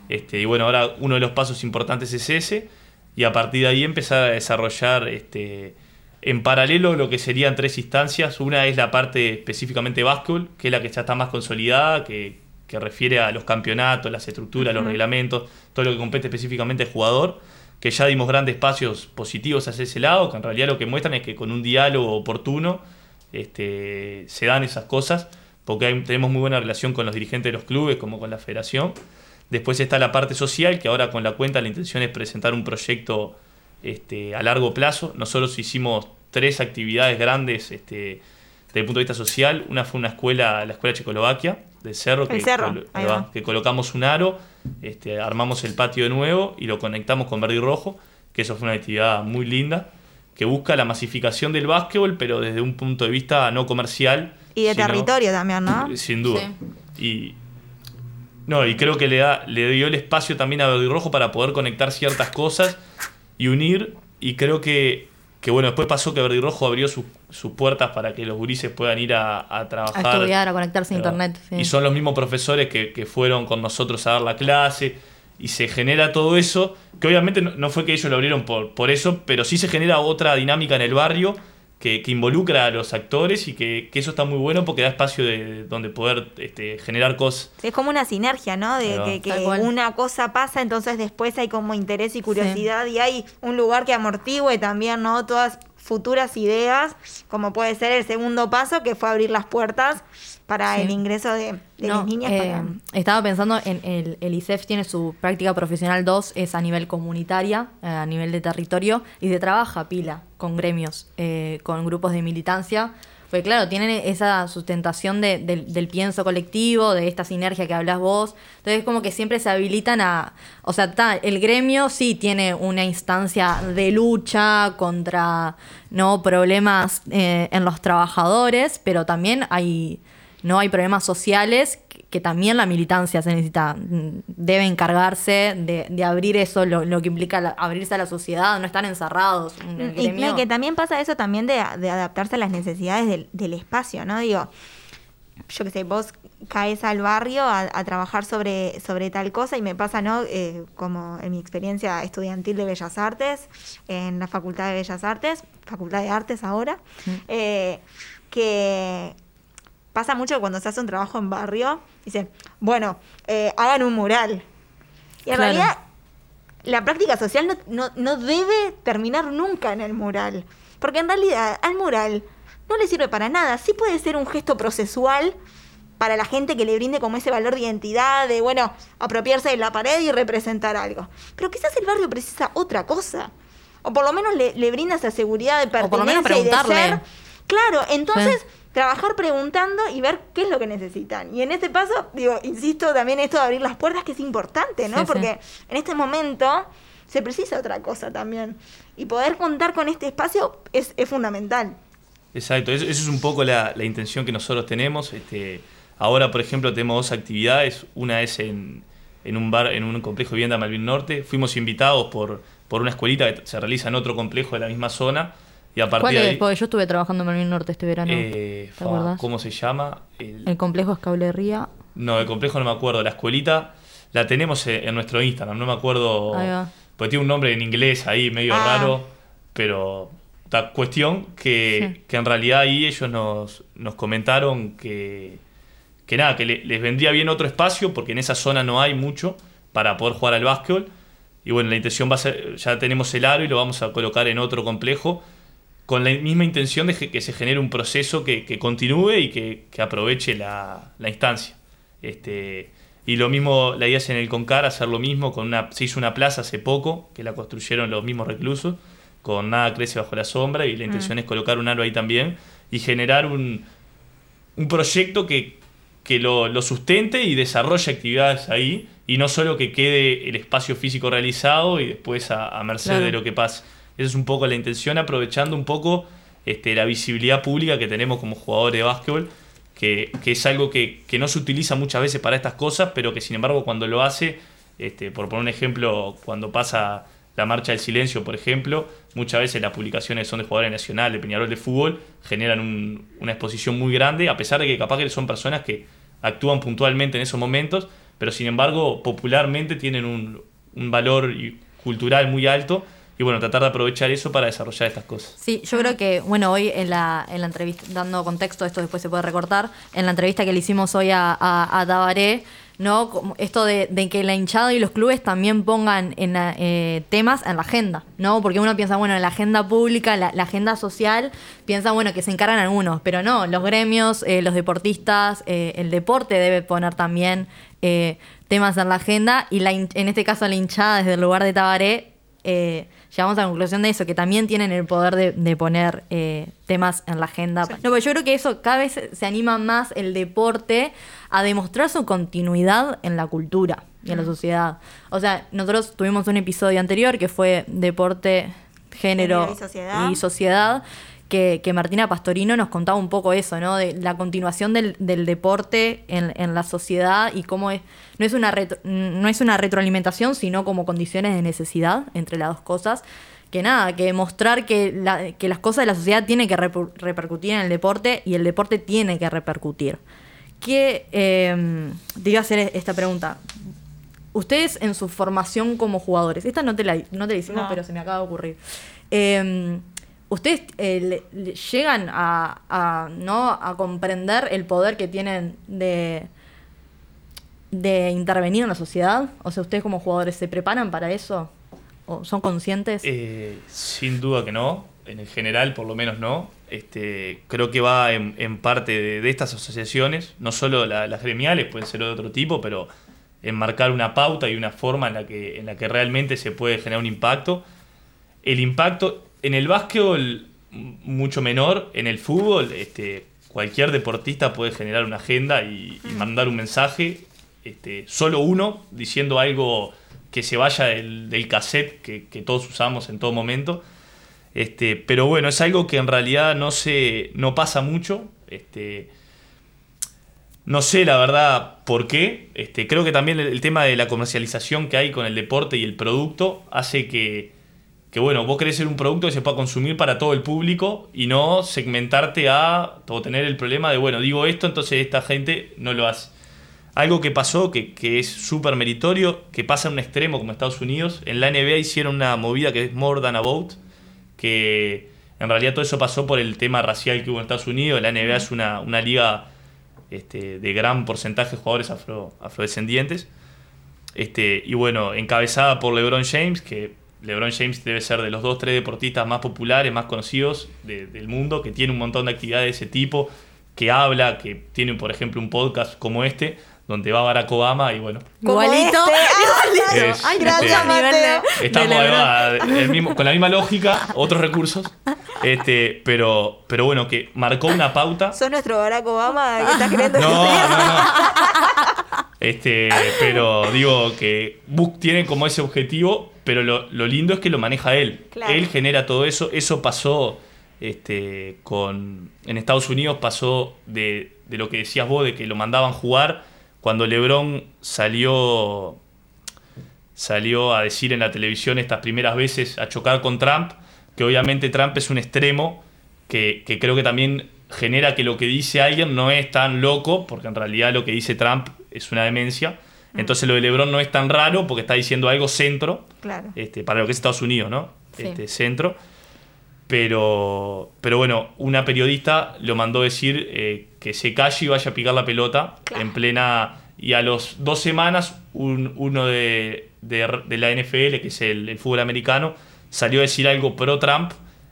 Este, y bueno, ahora uno de los pasos importantes es ese, y a partir de ahí empezar a desarrollar este, en paralelo lo que serían tres instancias. Una es la parte específicamente básquetbol, que es la que ya está más consolidada, que, que refiere a los campeonatos, las estructuras, uh -huh. los reglamentos, todo lo que compete específicamente al jugador, que ya dimos grandes espacios positivos hacia ese lado, que en realidad lo que muestran es que con un diálogo oportuno este, se dan esas cosas, porque hay, tenemos muy buena relación con los dirigentes de los clubes como con la federación. Después está la parte social, que ahora con la cuenta la intención es presentar un proyecto este, a largo plazo. Nosotros hicimos tres actividades grandes este, desde el punto de vista social. Una fue una escuela, la escuela Checoslovaquia, del Cerro, El que, Cerro, colo- ahí ahí va, va. que colocamos un aro, este, armamos el patio de nuevo y lo conectamos con verde y rojo, que eso fue una actividad muy linda, que busca la masificación del básquetbol, pero desde un punto de vista no comercial. Y de sino- territorio también, ¿no? sin duda. Y no, y creo que le da le dio el espacio también a Verde y Rojo para poder conectar ciertas cosas y unir y creo que que bueno, después pasó que Verde y Rojo abrió sus- sus puertas para que los gurises puedan ir a, a trabajar. A estudiar, a conectarse a internet. sí. Y son los mismos profesores que, que fueron con nosotros a dar la clase. Y se genera todo eso, que obviamente no, no fue que ellos lo abrieron por, por eso, pero sí se genera otra dinámica en el barrio que, que involucra a los actores y que, que eso está muy bueno porque da espacio de donde poder este, generar cosas. Es como una sinergia, ¿no? De que, una cosa pasa, entonces después hay como interés y curiosidad y hay un lugar que amortigue también, ¿no? Todas futuras ideas, como puede ser el segundo paso, que fue abrir las puertas para Sí. el ingreso de, de No, las niñas. eh, para- Estaba pensando en el, el ISEF tiene su práctica profesional 2, es a nivel comunitaria, eh, a nivel de territorio, y se trabaja pila con gremios, eh, con grupos de militancia. Porque claro, tienen esa sustentación de- del, del pienso colectivo, de esta sinergia que hablas vos. Entonces como que siempre se habilitan a... O sea, el gremio sí tiene una instancia de lucha contra no problemas eh, en los trabajadores, pero también hay no hay problemas sociales que, también la militancia se necesita, mm, debe encargarse de, de abrir eso, lo, lo que implica la- abrirse a la sociedad, no estar encerrados. en el Y, que también pasa eso también de, de adaptarse a las necesidades del, del espacio, ¿no? Digo, yo qué sé, vos caes al barrio a, a trabajar sobre, sobre tal cosa y me pasa, ¿no? Eh, como en mi experiencia estudiantil de Bellas Artes, en la Facultad de Bellas Artes, Facultad de Artes ahora, eh, que pasa mucho cuando se hace un trabajo en barrio, dicen, bueno, eh, hagan un mural. Y en Claro. realidad la práctica social no, no, no debe terminar nunca en el mural. Porque en realidad al mural no le sirve para nada. Sí puede ser un gesto procesual para la gente que le brinde como ese valor de identidad, de, bueno, apropiarse de la pared y representar algo. Pero quizás el barrio precisa otra cosa. O por lo menos le, le brinda esa seguridad de O por lo menos pertenencia y de preguntarle. ser. Claro, entonces Sí. Trabajar preguntando y ver qué es lo que necesitan. Y en este paso, digo, insisto también esto de abrir las puertas que es importante, ¿no? Sí, sí. Porque en este momento se precisa otra cosa también. Y poder contar con este espacio es, es fundamental. Exacto, eso, eso es un poco la, la intención que nosotros tenemos. Este, ahora, por ejemplo, tenemos dos actividades. Una es en, en un bar, en un complejo de vivienda Malvin Norte. Fuimos invitados por, por una escuelita que se realiza en otro complejo de la misma zona. Y a partir ¿Cuál de ahí, Porque yo estuve trabajando en Malvin Norte este verano. eh, ¿Te fa, acordás? ¿cómo se llama? El- El complejo es Cablería. no, el complejo no me acuerdo. La escuelita la tenemos en, en nuestro Instagram. No me acuerdo. Ahí va. Porque tiene un nombre en inglés ahí medio Ah. raro. Pero la cuestión que, Sí. que en realidad ahí ellos nos, nos comentaron que, que nada, que le- les vendría bien otro espacio porque en esa zona no hay mucho para poder jugar al básquetbol. Y bueno, la intención va a ser, ya tenemos el aro y lo vamos a colocar en otro complejo con la misma intención de que, se genere un proceso que, que continúe y que, que aproveche la, la instancia. Este, y lo mismo, la idea es en el Concar hacer lo mismo, con una, se hizo una plaza hace poco, que la construyeron los mismos reclusos, con nada crece bajo la sombra, y la intención es colocar un aro ahí también y generar un, un proyecto que, que lo, lo sustente y desarrolle actividades ahí, y no solo que quede el espacio físico realizado y después a, a merced Claro. de lo que pase. Esa es un poco la intención, aprovechando un poco este, la visibilidad pública que tenemos como jugadores de básquetbol, que, que es algo que, que no se utiliza muchas veces para estas cosas, pero que sin embargo cuando lo hace, este, por poner un ejemplo, cuando pasa la marcha del silencio, por ejemplo, muchas veces las publicaciones son de jugadores nacionales, de Peñarol de fútbol, generan un- una exposición muy grande, a pesar de que capaz que son personas que actúan puntualmente en esos momentos, pero sin embargo popularmente tienen un, un valor cultural muy alto, y bueno, tratar de aprovechar eso para desarrollar estas cosas. Sí, yo creo que, bueno, hoy en la, en la entrevista, dando contexto, esto después se puede recortar, en la entrevista que le hicimos hoy a, a, a Tabaré, ¿no? Esto de, de que la hinchada y los clubes también pongan en eh, temas en la agenda, ¿no? Porque uno piensa, bueno, en la agenda pública, la, agenda social, piensa, bueno, que se encargan algunos, pero no, los gremios, eh, los deportistas, eh, el deporte debe poner también temas en la agenda y la en este caso la hinchada desde el lugar de Tabaré, eh, llegamos a la conclusión de eso, que también tienen el poder de, de poner eh, temas en la agenda. No, pero yo creo que eso cada vez se anima más el deporte a demostrar su continuidad en la cultura y en la sociedad. O sea, nosotros tuvimos un episodio anterior que fue deporte, género, Género y sociedad. y sociedad, que, que Martina Pastorino nos contaba un poco eso, ¿no? De la continuación del, del deporte en, en la sociedad y cómo es, no es, una retro- no es una retroalimentación, sino como condiciones de necesidad entre las dos cosas. Que nada, que mostrar que, la- que las cosas de la sociedad tienen que reper- repercutir en el deporte y el deporte tiene que repercutir. Que, eh, te iba a hacer esta pregunta. Ustedes en su formación como jugadores, esta no te la, no te la hicimos, No. pero se me acaba de ocurrir. Eh, ¿Ustedes eh, le- le- llegan a, ¿no? a comprender el poder que tienen de, de intervenir en la sociedad? O sea, ¿ustedes como jugadores se preparan para eso? ¿O son conscientes? Eh, sin duda que no, en general por lo menos no. Este, creo que va en, parte de, estas asociaciones, no solo la- las gremiales, pueden ser de otro tipo, pero enmarcar una pauta y una forma en la que, en la que realmente se puede generar un impacto. El impacto en el básquetbol mucho menor, en el fútbol este, cualquier deportista puede generar una agenda y, y mandar un mensaje, este, solo uno diciendo algo que se vaya del, del cassette que, que todos usamos en todo momento. Este, pero bueno, es algo que en realidad no se, no pasa mucho. Este, no sé la verdad por qué. Este, creo que también el, el tema de la comercialización que hay con el deporte y el producto hace que, que, bueno, vos querés ser un producto que se pueda consumir para todo el público y no segmentarte a tener el problema de, bueno, digo esto, entonces esta gente no lo hace. Algo que pasó, que, es súper meritorio, que pasa en un extremo como Estados Unidos. En la NBA hicieron una movida que es More Than a Vote, que en realidad todo eso pasó por el tema racial que hubo en Estados Unidos. La NBA es una, una liga este, de gran porcentaje de jugadores afro, afrodescendientes. Este, y bueno, encabezada por LeBron James, que LeBron James debe ser de los dos, tres deportistas más populares, más conocidos de- del mundo, que tiene un montón de actividades de ese tipo, que habla, que tiene, por ejemplo, un podcast como este, donde va Barack Obama y bueno, Igualito. este. Es- Ay, este, gracias, Estamos de el mismo- con la misma lógica, otros recursos. Este, pero, pero bueno, que marcó una pauta. ¿Sos nuestro Barack Obama? ¿Qué estás queriendo No, no, no. Este, pero digo que Book tiene como ese objetivo, pero lo, lo lindo es que lo maneja él. Claro. Él genera todo eso. Eso pasó este, con. En Estados Unidos pasó de, de lo que decías vos, de que lo mandaban jugar. Cuando LeBron salió. Salió a decir en la televisión estas primeras veces a chocar con Trump, que obviamente Trump es un extremo, que, que creo que también genera que lo que dice alguien no es tan loco, porque en realidad lo que dice Trump es una demencia. Entonces lo de LeBron no es tan raro porque está diciendo algo centro, Claro. este, para lo que es Estados Unidos, ¿no? Sí. Este, centro. Pero, pero bueno, una periodista lo mandó decir eh, que se calle y vaya a picar la pelota Claro. en plena... Y a los dos semanas, un- uno de, de- de la NFL, que es el, el fútbol americano, salió a decir algo pro Trump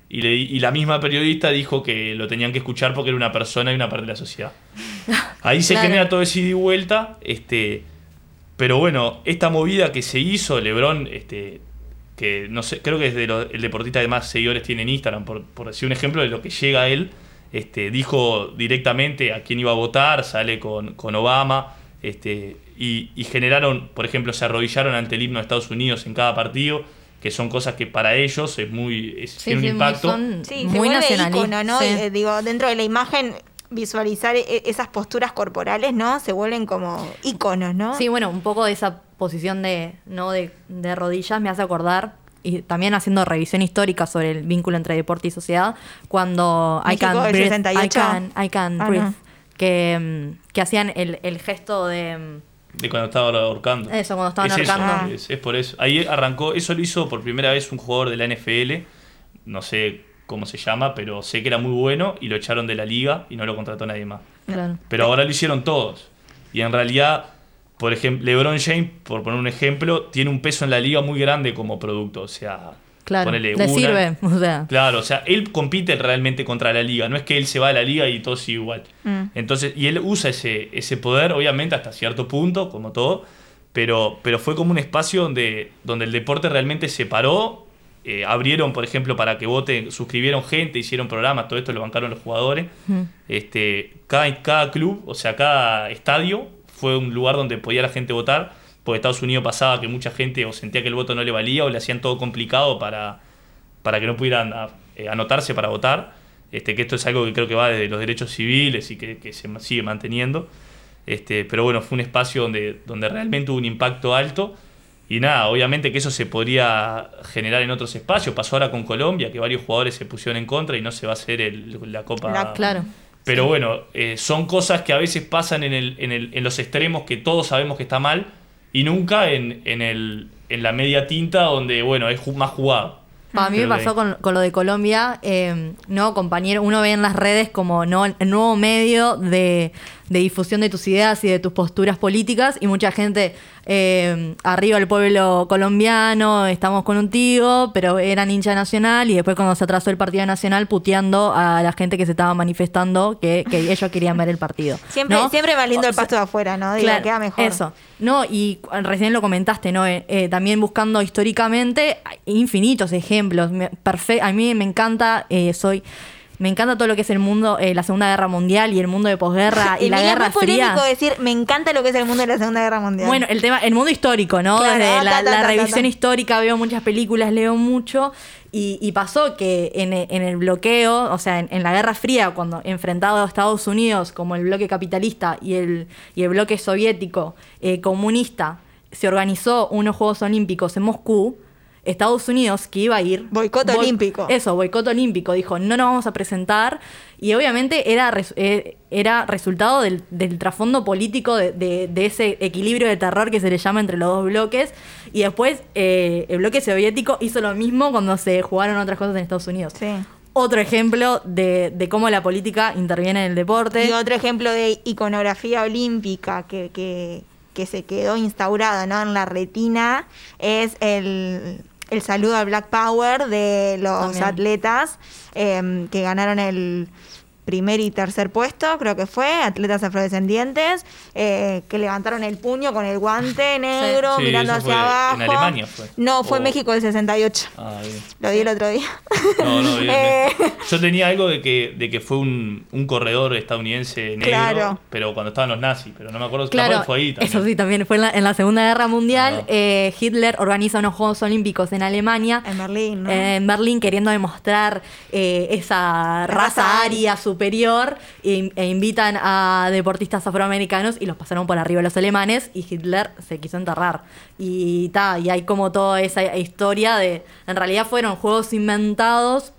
y, le- y la misma periodista dijo que lo tenían que escuchar porque era una persona y una parte de la sociedad. Ahí se Claro. genera todo ese ida y vuelta. Este, pero bueno, esta movida que se hizo, Lebron, este, que no sé, creo que es de los- el deportista que más seguidores tiene en Instagram, por, por decir un ejemplo de lo que llega a él, este, dijo directamente a quién iba a votar, sale con, con Obama, este, y, y generaron, por ejemplo, se arrodillaron ante el himno deEstados Unidos en cada partido, que son cosas que para ellos es muy, es, Sí, tiene sí, un impacto. son Sí, muy ícono, ¿no? sí. Eh, digo, dentro de la imagen, visualizar e- esas posturas corporales, ¿no? Se vuelven como íconos, ¿no? Sí, bueno, un poco de esa posición de, ¿no? de, de rodillas me hace acordar, y también haciendo revisión histórica sobre el vínculo entre deporte y sociedad, cuando I México can, del breathe, 68. I can, I can Ah, breathe, no. que, que hacían el, el gesto de... De cuando estaba ahorcando. Eso, cuando estaban es eso, ahorcando. es, es por eso. Ahí arrancó, eso lo hizo por primera vez un jugador de la NFL, no sé cómo se llama, pero sé que era muy bueno y lo echaron de la liga y no lo contrató nadie más. Claro. Pero ahora lo hicieron todos. Y en realidad, por ejemplo, LeBron James, por poner un ejemplo, tiene un peso en la liga muy grande como producto. O sea, Claro, ponele le una- sirve, o sea. Claro, o sea, él compite realmente contra la liga, no es que él se va a la liga y todo sigue igual. Mm. Entonces, y él usa ese, ese poder, obviamente, hasta cierto punto, como todo, pero, pero fue como un espacio donde, donde el deporte realmente se paró. Eh, abrieron, por ejemplo, para que voten, suscribieron gente, hicieron programas, todo esto lo bancaron los jugadores. Este, cada, cada club, o sea, cada estadio fue un lugar donde podía la gente votar, porque Estados Unidos pasaba que mucha gente o sentía que el voto no le valía o le hacían todo complicado para, para que no pudieran a- eh, anotarse para votar. Este, que esto es algo que creo que va desde los derechos civiles y que, que se sigue manteniendo. Este, pero bueno, fue un espacio donde, donde realmente hubo un impacto alto. Y nada, obviamente que eso se podría generar en otros espacios. Pasó ahora con Colombia, que varios jugadores se pusieron en contra y no se va a hacer el- la Copa. La- Claro. Pero bueno, eh, son cosas que a veces pasan en, el, en, el- en los extremos que todos sabemos que está mal y nunca en, en, el, en la media tinta donde, bueno, es más jugado. A mí me pasó con, con lo de Colombia, eh, no, compañero, uno ve en las redes como no el nuevo medio de, de difusión de tus ideas y de tus posturas políticas y mucha gente eh, arriba el pueblo colombiano, estamos con un tío, pero eran hincha nacional y después cuando se atrasó el partido nacional puteando a la gente que se estaba manifestando que, que ellos querían ver el partido. Siempre, ¿no? siempre más lindo el pasto de afuera, ¿no? Digo, Claro, queda mejor. Eso. No, y recién lo comentaste, ¿no? Eh, eh, también buscando históricamente infinitos ejemplos. Me- perfe- a mí me encanta, eh, soy. Me encanta todo lo que es el mundo, eh, la Segunda Guerra Mundial y el mundo de posguerra y la Guerra es muy Fría. polémico decir, me encanta lo que es el mundo de la Segunda Guerra Mundial. Bueno, el tema, el mundo histórico, ¿no? Claro, Desde ah, la, ta, ta, la ta, revisión histórica veo muchas películas, leo mucho. Y, y pasó que en, en el bloqueo, o sea, en, en la Guerra Fría, cuando enfrentado a Estados Unidos como el bloque capitalista y el, y el bloque soviético eh, comunista, se organizó unos Juegos Olímpicos en Moscú. Estados Unidos, que iba a ir. Boicot olímpico. Eso, boicot olímpico. Dijo, no nos vamos a presentar. Y obviamente era, res- eh, era resultado del, del trasfondo político de, de- de ese equilibrio de terror que se le llama entre los dos bloques. Y después eh, el bloque soviético hizo lo mismo cuando se jugaron otras cosas en Estados Unidos. Sí. Otro ejemplo de, de cómo la política interviene en el deporte. Y otro ejemplo de iconografía olímpica que, que, que se quedó instaurada ¿no? en la retina es el, el saludo al Black Power de los También. atletas eh, que ganaron el primer y tercer puesto, creo que fue, atletas afrodescendientes, eh, que levantaron el puño con el guante negro Sí, mirando eso hacia fue abajo. en Alemania fue. No, fue O- México del 68. Ah, bien. Lo di el otro día. No, no, bien, Eh. Yo tenía algo de que, de que fue un, un corredor estadounidense negro, Claro. pero cuando estaban los nazis, pero no me acuerdo, Claro, fue ahí también. eso sí, también fue en la, en la Segunda Guerra Mundial. Ah. eh, Hitler organiza unos Juegos Olímpicos en Alemania. En Berlín, ¿no? eh, en Berlín, queriendo demostrar eh, esa Raza raza aria. aria superior, e, e invitan a deportistas afroamericanos y los pasaron por arriba los alemanes y Hitler se quiso enterrar. Y, ta, y hay como toda esa historia de, en realidad fueron juegos inventados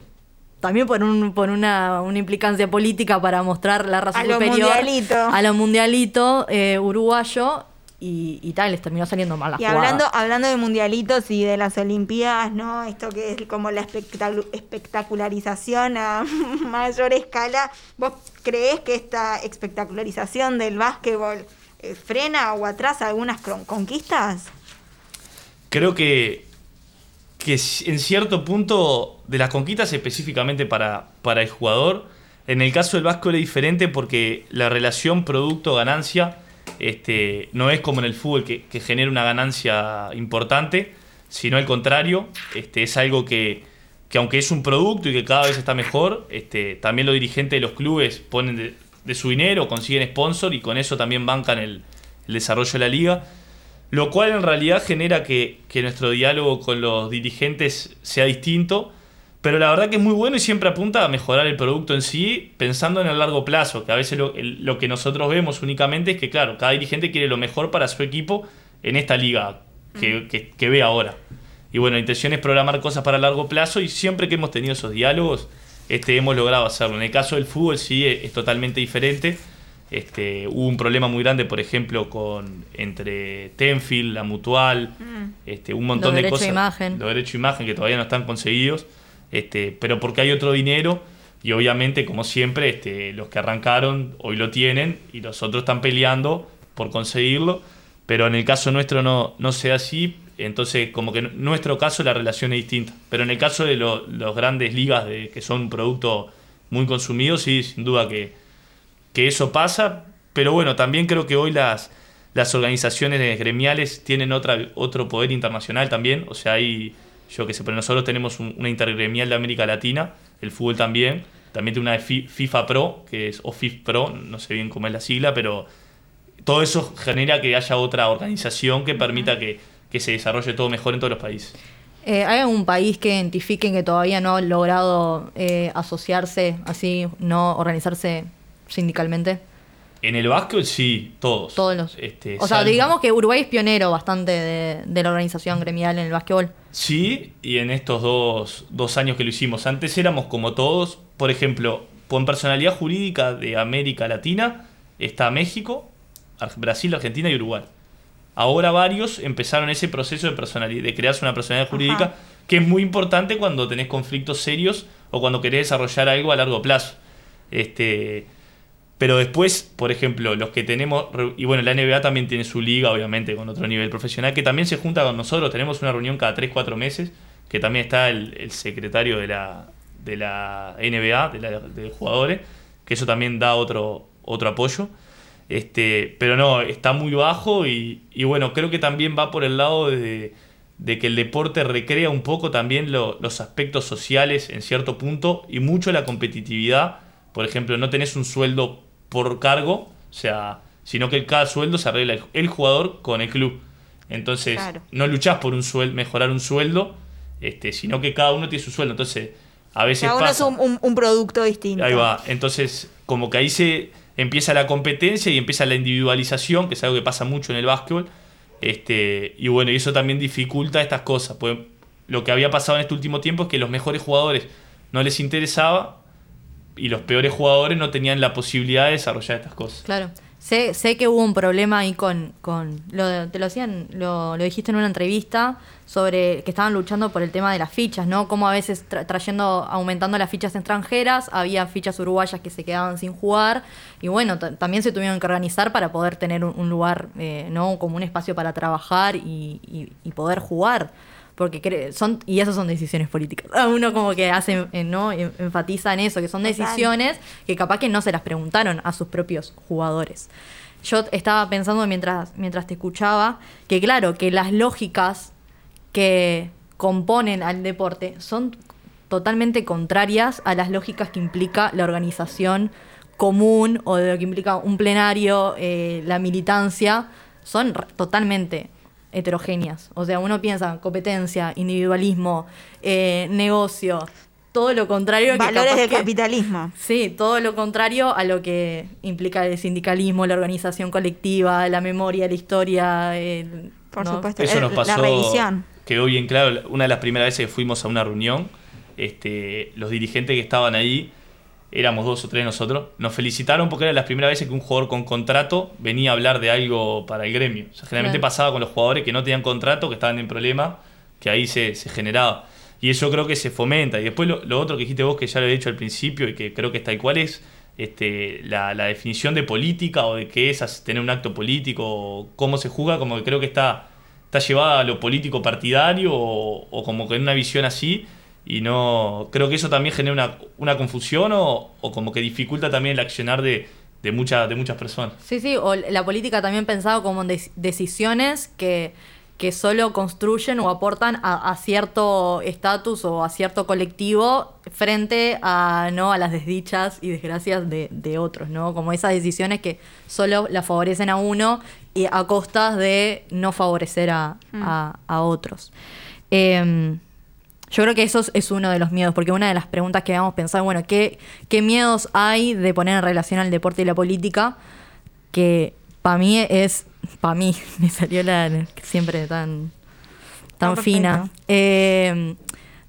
también por, un, por una, una implicancia política para mostrar la raza A lo superior mundialito. a lo mundialito eh, uruguayo y, y tal, les terminó saliendo mal la Y jugada. hablando, hablando de mundialitos y de las Olimpiadas, ¿no? Esto que es como la espectacu- espectacularización a mayor escala, ¿vos creés que esta espectacularización del básquetbol eh, frena o atrasa algunas conquistas? Creo que, que en cierto punto de las conquistas específicamente para, para el jugador, en el caso del básquetbol es diferente porque la relación producto-ganancia este, no es como en el fútbol que, que genera una ganancia importante, sino al contrario, este, es algo que, que aunque es un producto y que cada vez está mejor, este, también los dirigentes de los clubes ponen de, su dinero, consiguen sponsor y con eso también bancan el, desarrollo de la liga. Lo cual en realidad genera que nuestro diálogo con los dirigentes sea distinto, pero la verdad que es muy bueno y siempre apunta a mejorar el producto en sí, pensando en el largo plazo, que a veces lo, que nosotros vemos únicamente es que, claro, cada dirigente quiere lo mejor para su equipo en esta liga que, que- que ve ahora. Y bueno, la intención es programar cosas para largo plazo y siempre que hemos tenido esos diálogos, este, hemos logrado hacerlo. En el caso del fútbol sí es, es totalmente diferente. Este, hubo un problema muy grande, por ejemplo, con entre Tenfield, la Mutual, este, un montón Los de derechos cosas. de imagen. Los derechos de imagen que todavía no están conseguidos, este, pero porque hay otro dinero y obviamente, como siempre, este, los que arrancaron hoy lo tienen y los otros están peleando por conseguirlo, pero en el caso nuestro no, sea así, entonces como que en nuestro caso la relación es distinta, pero en el caso de lo- los grandes ligas que son un producto muy consumido, sí, sin duda que, eso pasa, pero bueno, también creo que hoy las, las organizaciones gremiales tienen otro poder internacional también. O sea, hay, yo que sé, pero nosotros tenemos un- una intergremial de América Latina, el fútbol también. También tiene una de Fi- FIFA Pro, que es, o FIF Pro, no sé bien cómo es la sigla, pero todo eso genera que haya otra organización que permita que, que se desarrolle todo mejor en todos los países. Eh, ¿Hay algún país que identifiquen que todavía no ha logrado eh, asociarse, así, no organizarse sindicalmente? En el básquet sí, todos. Todos los. Este, o sea, salvo- digamos que Uruguay es pionero bastante de, de la organización gremial en el básquetbol. Sí, y en estos dos, dos años que lo hicimos. Antes éramos como todos, por ejemplo, con personalidad jurídica de América Latina está México, Brasil, Argentina y Uruguay. Ahora varios empezaron ese proceso de, personalidad, de crearse una personalidad jurídica, Ajá. que es muy importante cuando tenés conflictos serios o cuando querés desarrollar algo a largo plazo. Este, pero después, por ejemplo, los que tenemos, y bueno, la NBA también tiene su liga, obviamente, con otro nivel profesional, que también se junta con nosotros, tenemos una reunión cada 3-4 meses, que también está el, secretario de la, de la NBA, de, la, de jugadores, que eso también da otro, otro apoyo. Este, pero no, está muy bajo y, y bueno, creo que también va por el lado de, de que el deporte recrea un poco también lo- los aspectos sociales en cierto punto y mucho la competitividad. Por ejemplo, no tenés un sueldo por cargo, o sea, sino que cada sueldo se arregla el, jugador con el club. Entonces, Claro. no luchás por un sueldo, mejorar un sueldo, este, sino que cada uno tiene su sueldo. Entonces, a veces Cada uno es un- un producto distinto. Ahí va. Entonces, como que ahí se empieza la competencia y empieza la individualización, que es algo que pasa mucho en el básquetbol. Este, y bueno, y eso también dificulta estas cosas. Pues, lo que había pasado en este último tiempo es que los mejores jugadores no les interesaba y los peores jugadores no tenían la posibilidad de desarrollar estas cosas. Claro. Sé, sé que hubo un problema ahí con. con te lo hacían, lo, lo dijiste en una entrevista sobre que estaban luchando por el tema de las fichas, ¿no? Como a veces tra- trayendo, aumentando las fichas extranjeras, había fichas uruguayas que se quedaban sin jugar. Y bueno, ta- también se tuvieron que organizar para poder tener un, lugar, eh, ¿no? Como un espacio para trabajar y- y poder jugar. Porque son, y esas son decisiones políticas. Uno como que hace, eh, ¿no? En- Enfatiza en eso, que son Total. decisiones que capaz que no se las preguntaron a sus propios jugadores. Yo estaba pensando mientras, mientras te escuchaba que claro, que las lógicas que componen al deporte son totalmente contrarias a las lógicas que implica la organización común o de lo que implica un plenario, eh, la militancia, son totalmente heterogéneas. O sea, uno piensa competencia, individualismo, eh, negocio, todo lo contrario que Valores del que- capitalismo. Sí, todo lo contrario a lo que implica el sindicalismo, la organización colectiva, la memoria, la historia. el- Por ¿no? supuesto. Eso nos pasó. La revisión. Quedó bien claro. Una de las primeras veces que fuimos a una reunión, este, los dirigentes que estaban ahí, éramos dos o tres nosotros, nos felicitaron porque era la primera vez que un jugador con contrato venía a hablar de algo para el gremio. O sea, generalmente Claro. pasaba con los jugadores que no tenían contrato, que estaban en problema, que ahí se, se generaba. Y eso creo que se fomenta. Y después lo, lo otro que dijiste vos, que ya lo he dicho al principio y que creo que está igual, es este, la, la definición de política o de qué es tener un acto político, o cómo se juzga, como que creo que está, está llevada a lo político partidario o, o como que en una visión así. Y no creo que eso también genera una, una confusión o, o como que dificulta también el accionar de, de, mucha- de muchas personas. Sí, sí, o la política también pensado como de- decisiones que, que solo construyen o aportan a, a cierto estatus o a cierto colectivo frente a no a las desdichas y desgracias de, de otros, ¿no? Como esas decisiones que solo la favorecen a uno y a costas de no favorecer a, a- a otros. Em, yo creo que eso es- uno de los miedos, porque una de las preguntas que habíamos pensado, bueno, ¿qué, qué miedos hay de poner en relación al deporte y la política? Que para mí es, para mí, me salió la siempre tan, tan No, fina. Eh,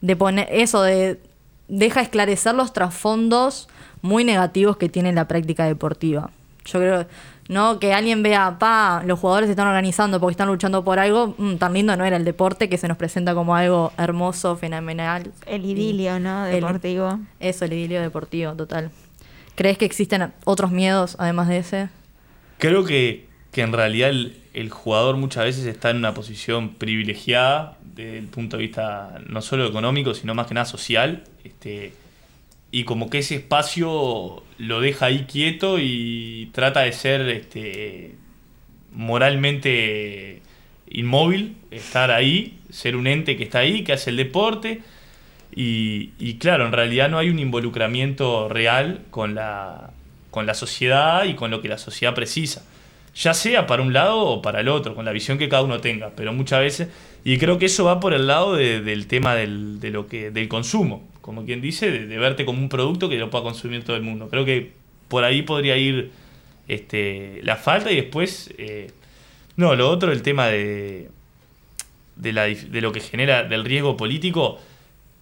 de poner eso, de deja esclarecer los trasfondos muy negativos que tiene la práctica deportiva. Yo creo, ¿no? Que alguien vea, pa, los jugadores se están organizando porque están luchando por algo, mm, tan lindo no era el deporte que se nos presenta como algo hermoso, fenomenal. El idilio, ¿no? el- Deportivo. eso, el idilio deportivo, total. ¿Crees que existen otros miedos además de ese? Creo que, que en realidad el, el jugador muchas veces está en una posición privilegiada desde el punto de vista no solo económico, sino más que nada social. Este, y como que ese espacio lo deja ahí quieto y trata de ser este, moralmente inmóvil, estar ahí, ser un ente que está ahí, que hace el deporte. Y, y claro, en realidad no hay un involucramiento real con la, con la sociedad y con lo que la sociedad precisa. Ya sea para un lado o para el otro, con la visión que cada uno tenga. Pero muchas veces, y creo que eso va por el lado de- del tema del, de lo que, del consumo, como quien dice, de, verte como un producto que lo pueda consumir todo el mundo. Creo que por ahí podría ir este, la falta y después, eh, no, lo otro, el tema de, de, la de lo que genera, del riesgo político,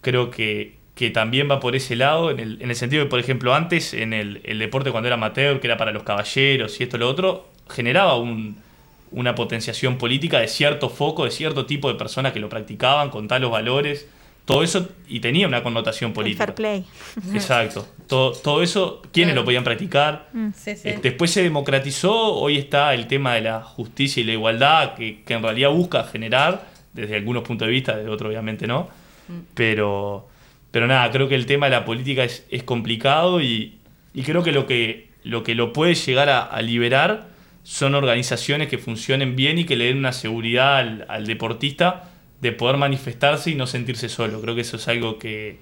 creo que, que también va por ese lado, en el, en el sentido de, por ejemplo, antes en el, el deporte cuando era amateur, que era para los caballeros y esto lo otro, generaba un, una potenciación política de cierto foco, de cierto tipo de personas que lo practicaban con talos valores, todo eso, y tenía una connotación El política. fair play. Exacto. Todo, todo eso, ¿quiénes Claro. lo podían practicar? Sí, sí. Eh, Después se democratizó, hoy está el tema de la justicia y la igualdad, que, que en realidad busca generar, desde algunos puntos de vista, de otros obviamente no, pero, pero nada, creo que el tema de la política es, es complicado y, y creo que lo que lo, que lo puede llegar a, a liberar son organizaciones que funcionen bien y que le den una seguridad al, al deportista de poder manifestarse y no sentirse solo. Creo que eso es algo que,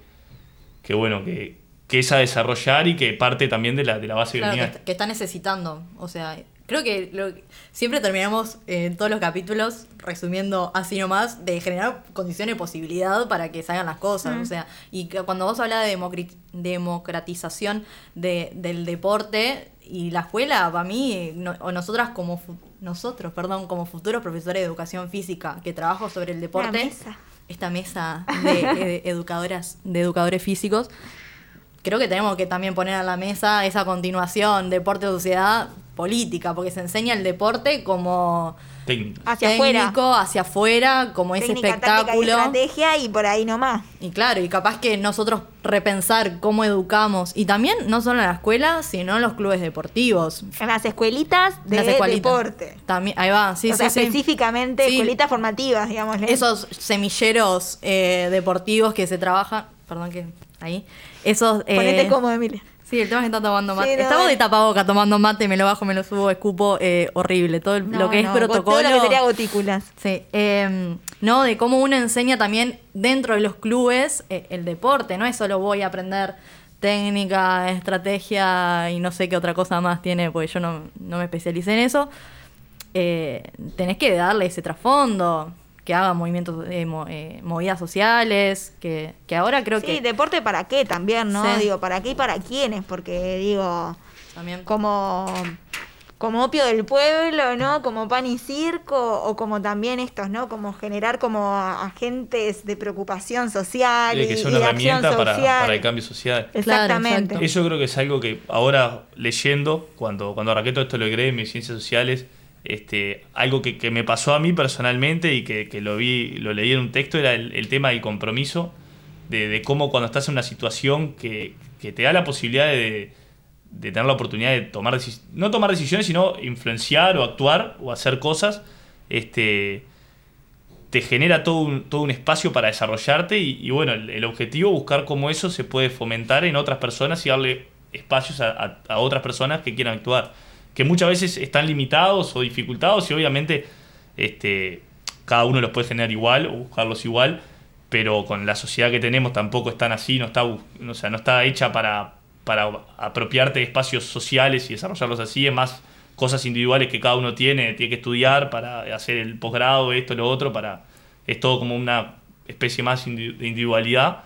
que bueno, que, que es a desarrollar y que parte también de la, de la base Claro, que, está- que está necesitando. O sea, creo que lo- siempre terminamos eh, en todos los capítulos resumiendo así nomás de generar condiciones de posibilidad para que salgan las cosas. O sea, y que cuando vos hablas de democratización de- del deporte y la escuela, para mí, no- o nosotras como fu- nosotros, perdón, como futuros profesores de educación física que trabajo sobre el deporte, mesa. esta mesa de eh, educadoras, de educadores físicos, creo que tenemos que también poner a la mesa esa continuación deporte sociedad política, porque se enseña el deporte como Técnica. Hacia técnico, afuera. hacia afuera, como ese Técnica, y espectáculo. estrategia y por ahí nomás. Y claro, y capaz que nosotros repensar cómo educamos, y también no solo en la escuela, sino en los clubes deportivos. En las escuelitas de Las escuelitas. deporte. También, ahí va, sí, o sea, sí, sí. específicamente Sí. escuelitas formativas, digamos. Esos semilleros eh, deportivos que se trabajan, perdón que ahí, esos... eh, Ponete cómodo, Emilia. Sí, el tema es que están tomando mate. Sí, no, Estamos de tapaboca tomando mate, me lo bajo, me lo subo, escupo, eh, horrible. Todo el- No, lo que es protocolo. Todo lo que sería gotículas. Sí, eh, no, de cómo uno enseña también dentro de los clubes eh, el deporte, no es solo voy a aprender técnica, estrategia y no sé qué otra cosa más tiene, porque yo no, no me especialicé en eso. Eh, tenés que darle ese trasfondo, que haga movimientos, eh, mo- eh, movidas sociales, que, que ahora creo Sí, que deporte para qué también, ¿no? Sí. Digo, ¿para qué y para quiénes? Porque digo, también... como, como opio del pueblo, ¿no? Como pan y circo, o como también estos, ¿no? Como generar como agentes de preocupación social y, que sea y una herramienta para, para el cambio social. Exactamente. Eso creo que es algo que ahora leyendo, cuando, cuando arranqué todo esto de los gremios, ciencias sociales, este, algo que, me pasó a mí personalmente y que, lo vi, lo leí en un texto, era el, tema del compromiso, de, de cómo cuando estás en una situación que, te da la posibilidad de, tener la oportunidad de tomar no tomar decisiones, sino influenciar o actuar o hacer cosas, este, te genera todo un, todo un espacio para desarrollarte y, bueno, el, el objetivo buscar cómo eso se puede fomentar en otras personas y darle espacios a otras personas que quieran actuar, que muchas veces están limitados o dificultados y obviamente este, cada uno los puede generar igual o buscarlos igual, pero con la sociedad que tenemos tampoco están así, no está, o sea, no está hecha para, para apropiarte de espacios sociales y desarrollarlos así, es más cosas individuales que cada uno tiene, tiene que estudiar para hacer el posgrado, esto, lo otro, para es todo como una especie más de individualidad.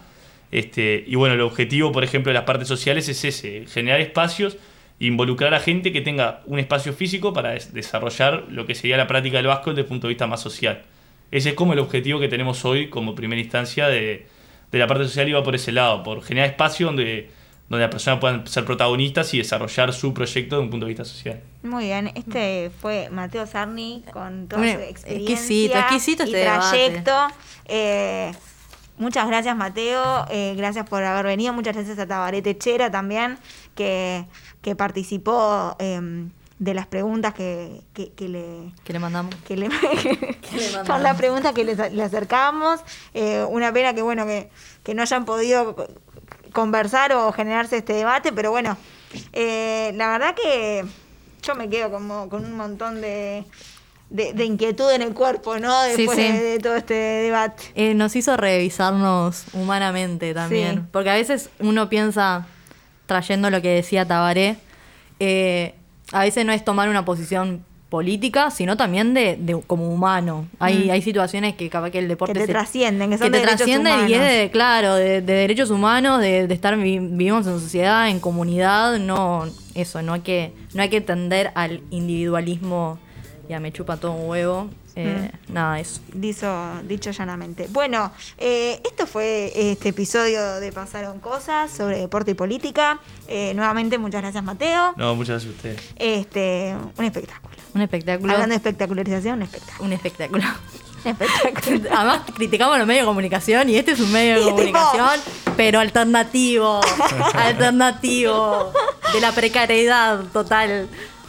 Este, y bueno, el objetivo, por ejemplo, de las partes sociales es ese, generar espacios, involucrar a gente que tenga un espacio físico para des- desarrollar lo que sería la práctica del básquet desde el punto de vista más social. Ese es como el objetivo que tenemos hoy como primera instancia de, de la parte social y va por ese lado, por generar espacio donde, donde las personas puedan ser protagonistas y desarrollar su proyecto desde un punto de vista social. Muy bien, este fue Mateo Sarni con toda Hombre, su experiencia exquisito, exquisito y este debate. trayecto. Eh, muchas gracias Mateo, eh, gracias por haber venido, muchas gracias a Tabarete Chera también, que, que participó eh, de las preguntas que, que, que le, que le mandamos. que le, son las preguntas que le, le acercamos. Eh, una pena que bueno que, que no hayan podido co- conversar o generarse este debate, pero bueno, eh, la verdad que yo me quedo como con un montón de, de, de inquietud en el cuerpo, ¿no? Sí, Después sí. De, de todo este debate. Eh, nos hizo revisarnos humanamente también. Sí. Porque a veces uno piensa, trayendo lo que decía Tabaré, eh, a veces no es tomar una posición política, sino también de, de- como humano. Hay, hay situaciones que capaz que el deporte Mm. Que te se- trascienden, que son te de derechos trascienden y es de, claro, de, de derechos humanos, de, de estar vi- vivimos en sociedad, en comunidad, no eso, no hay que no hay que tender al individualismo ya me chupa todo un huevo. Eh, Mm. Nada, eso. Dicho, dicho llanamente. Bueno, eh, esto fue este episodio de Pasaron Cosas sobre deporte y política. Eh, nuevamente, muchas gracias, Mateo. No, muchas gracias a ustedes. Este, un espectáculo. Un espectáculo. Hablando de espectacularización, un espectáculo. Un espectáculo. Un espectáculo. Además, criticamos los medios de comunicación y este es un medio de tipo- comunicación, pero alternativo. alternativo. De la precariedad total.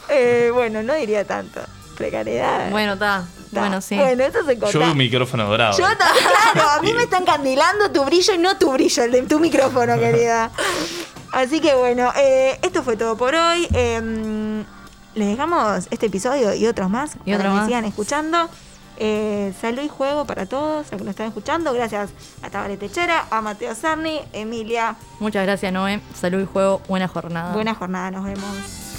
Eh, bueno, no diría tanto. Precariedad. Bueno, está. Bueno, sí. Bueno, eso se corta. Yo veo un micrófono dorado. Yo también, claro, a mí me está encandilando tu brillo y no tu brillo, el de tu micrófono, querida. Así que bueno, eh, esto fue todo por hoy. Eh, les dejamos este episodio y otros más Y para otro que más. sigan escuchando. Eh, salud y juego para todos los que nos están escuchando. Gracias a Tabaré Techera, a Mateo Sarni, Emilia. Muchas gracias, Noé. Salud y juego. Buena jornada. Buena jornada, nos vemos.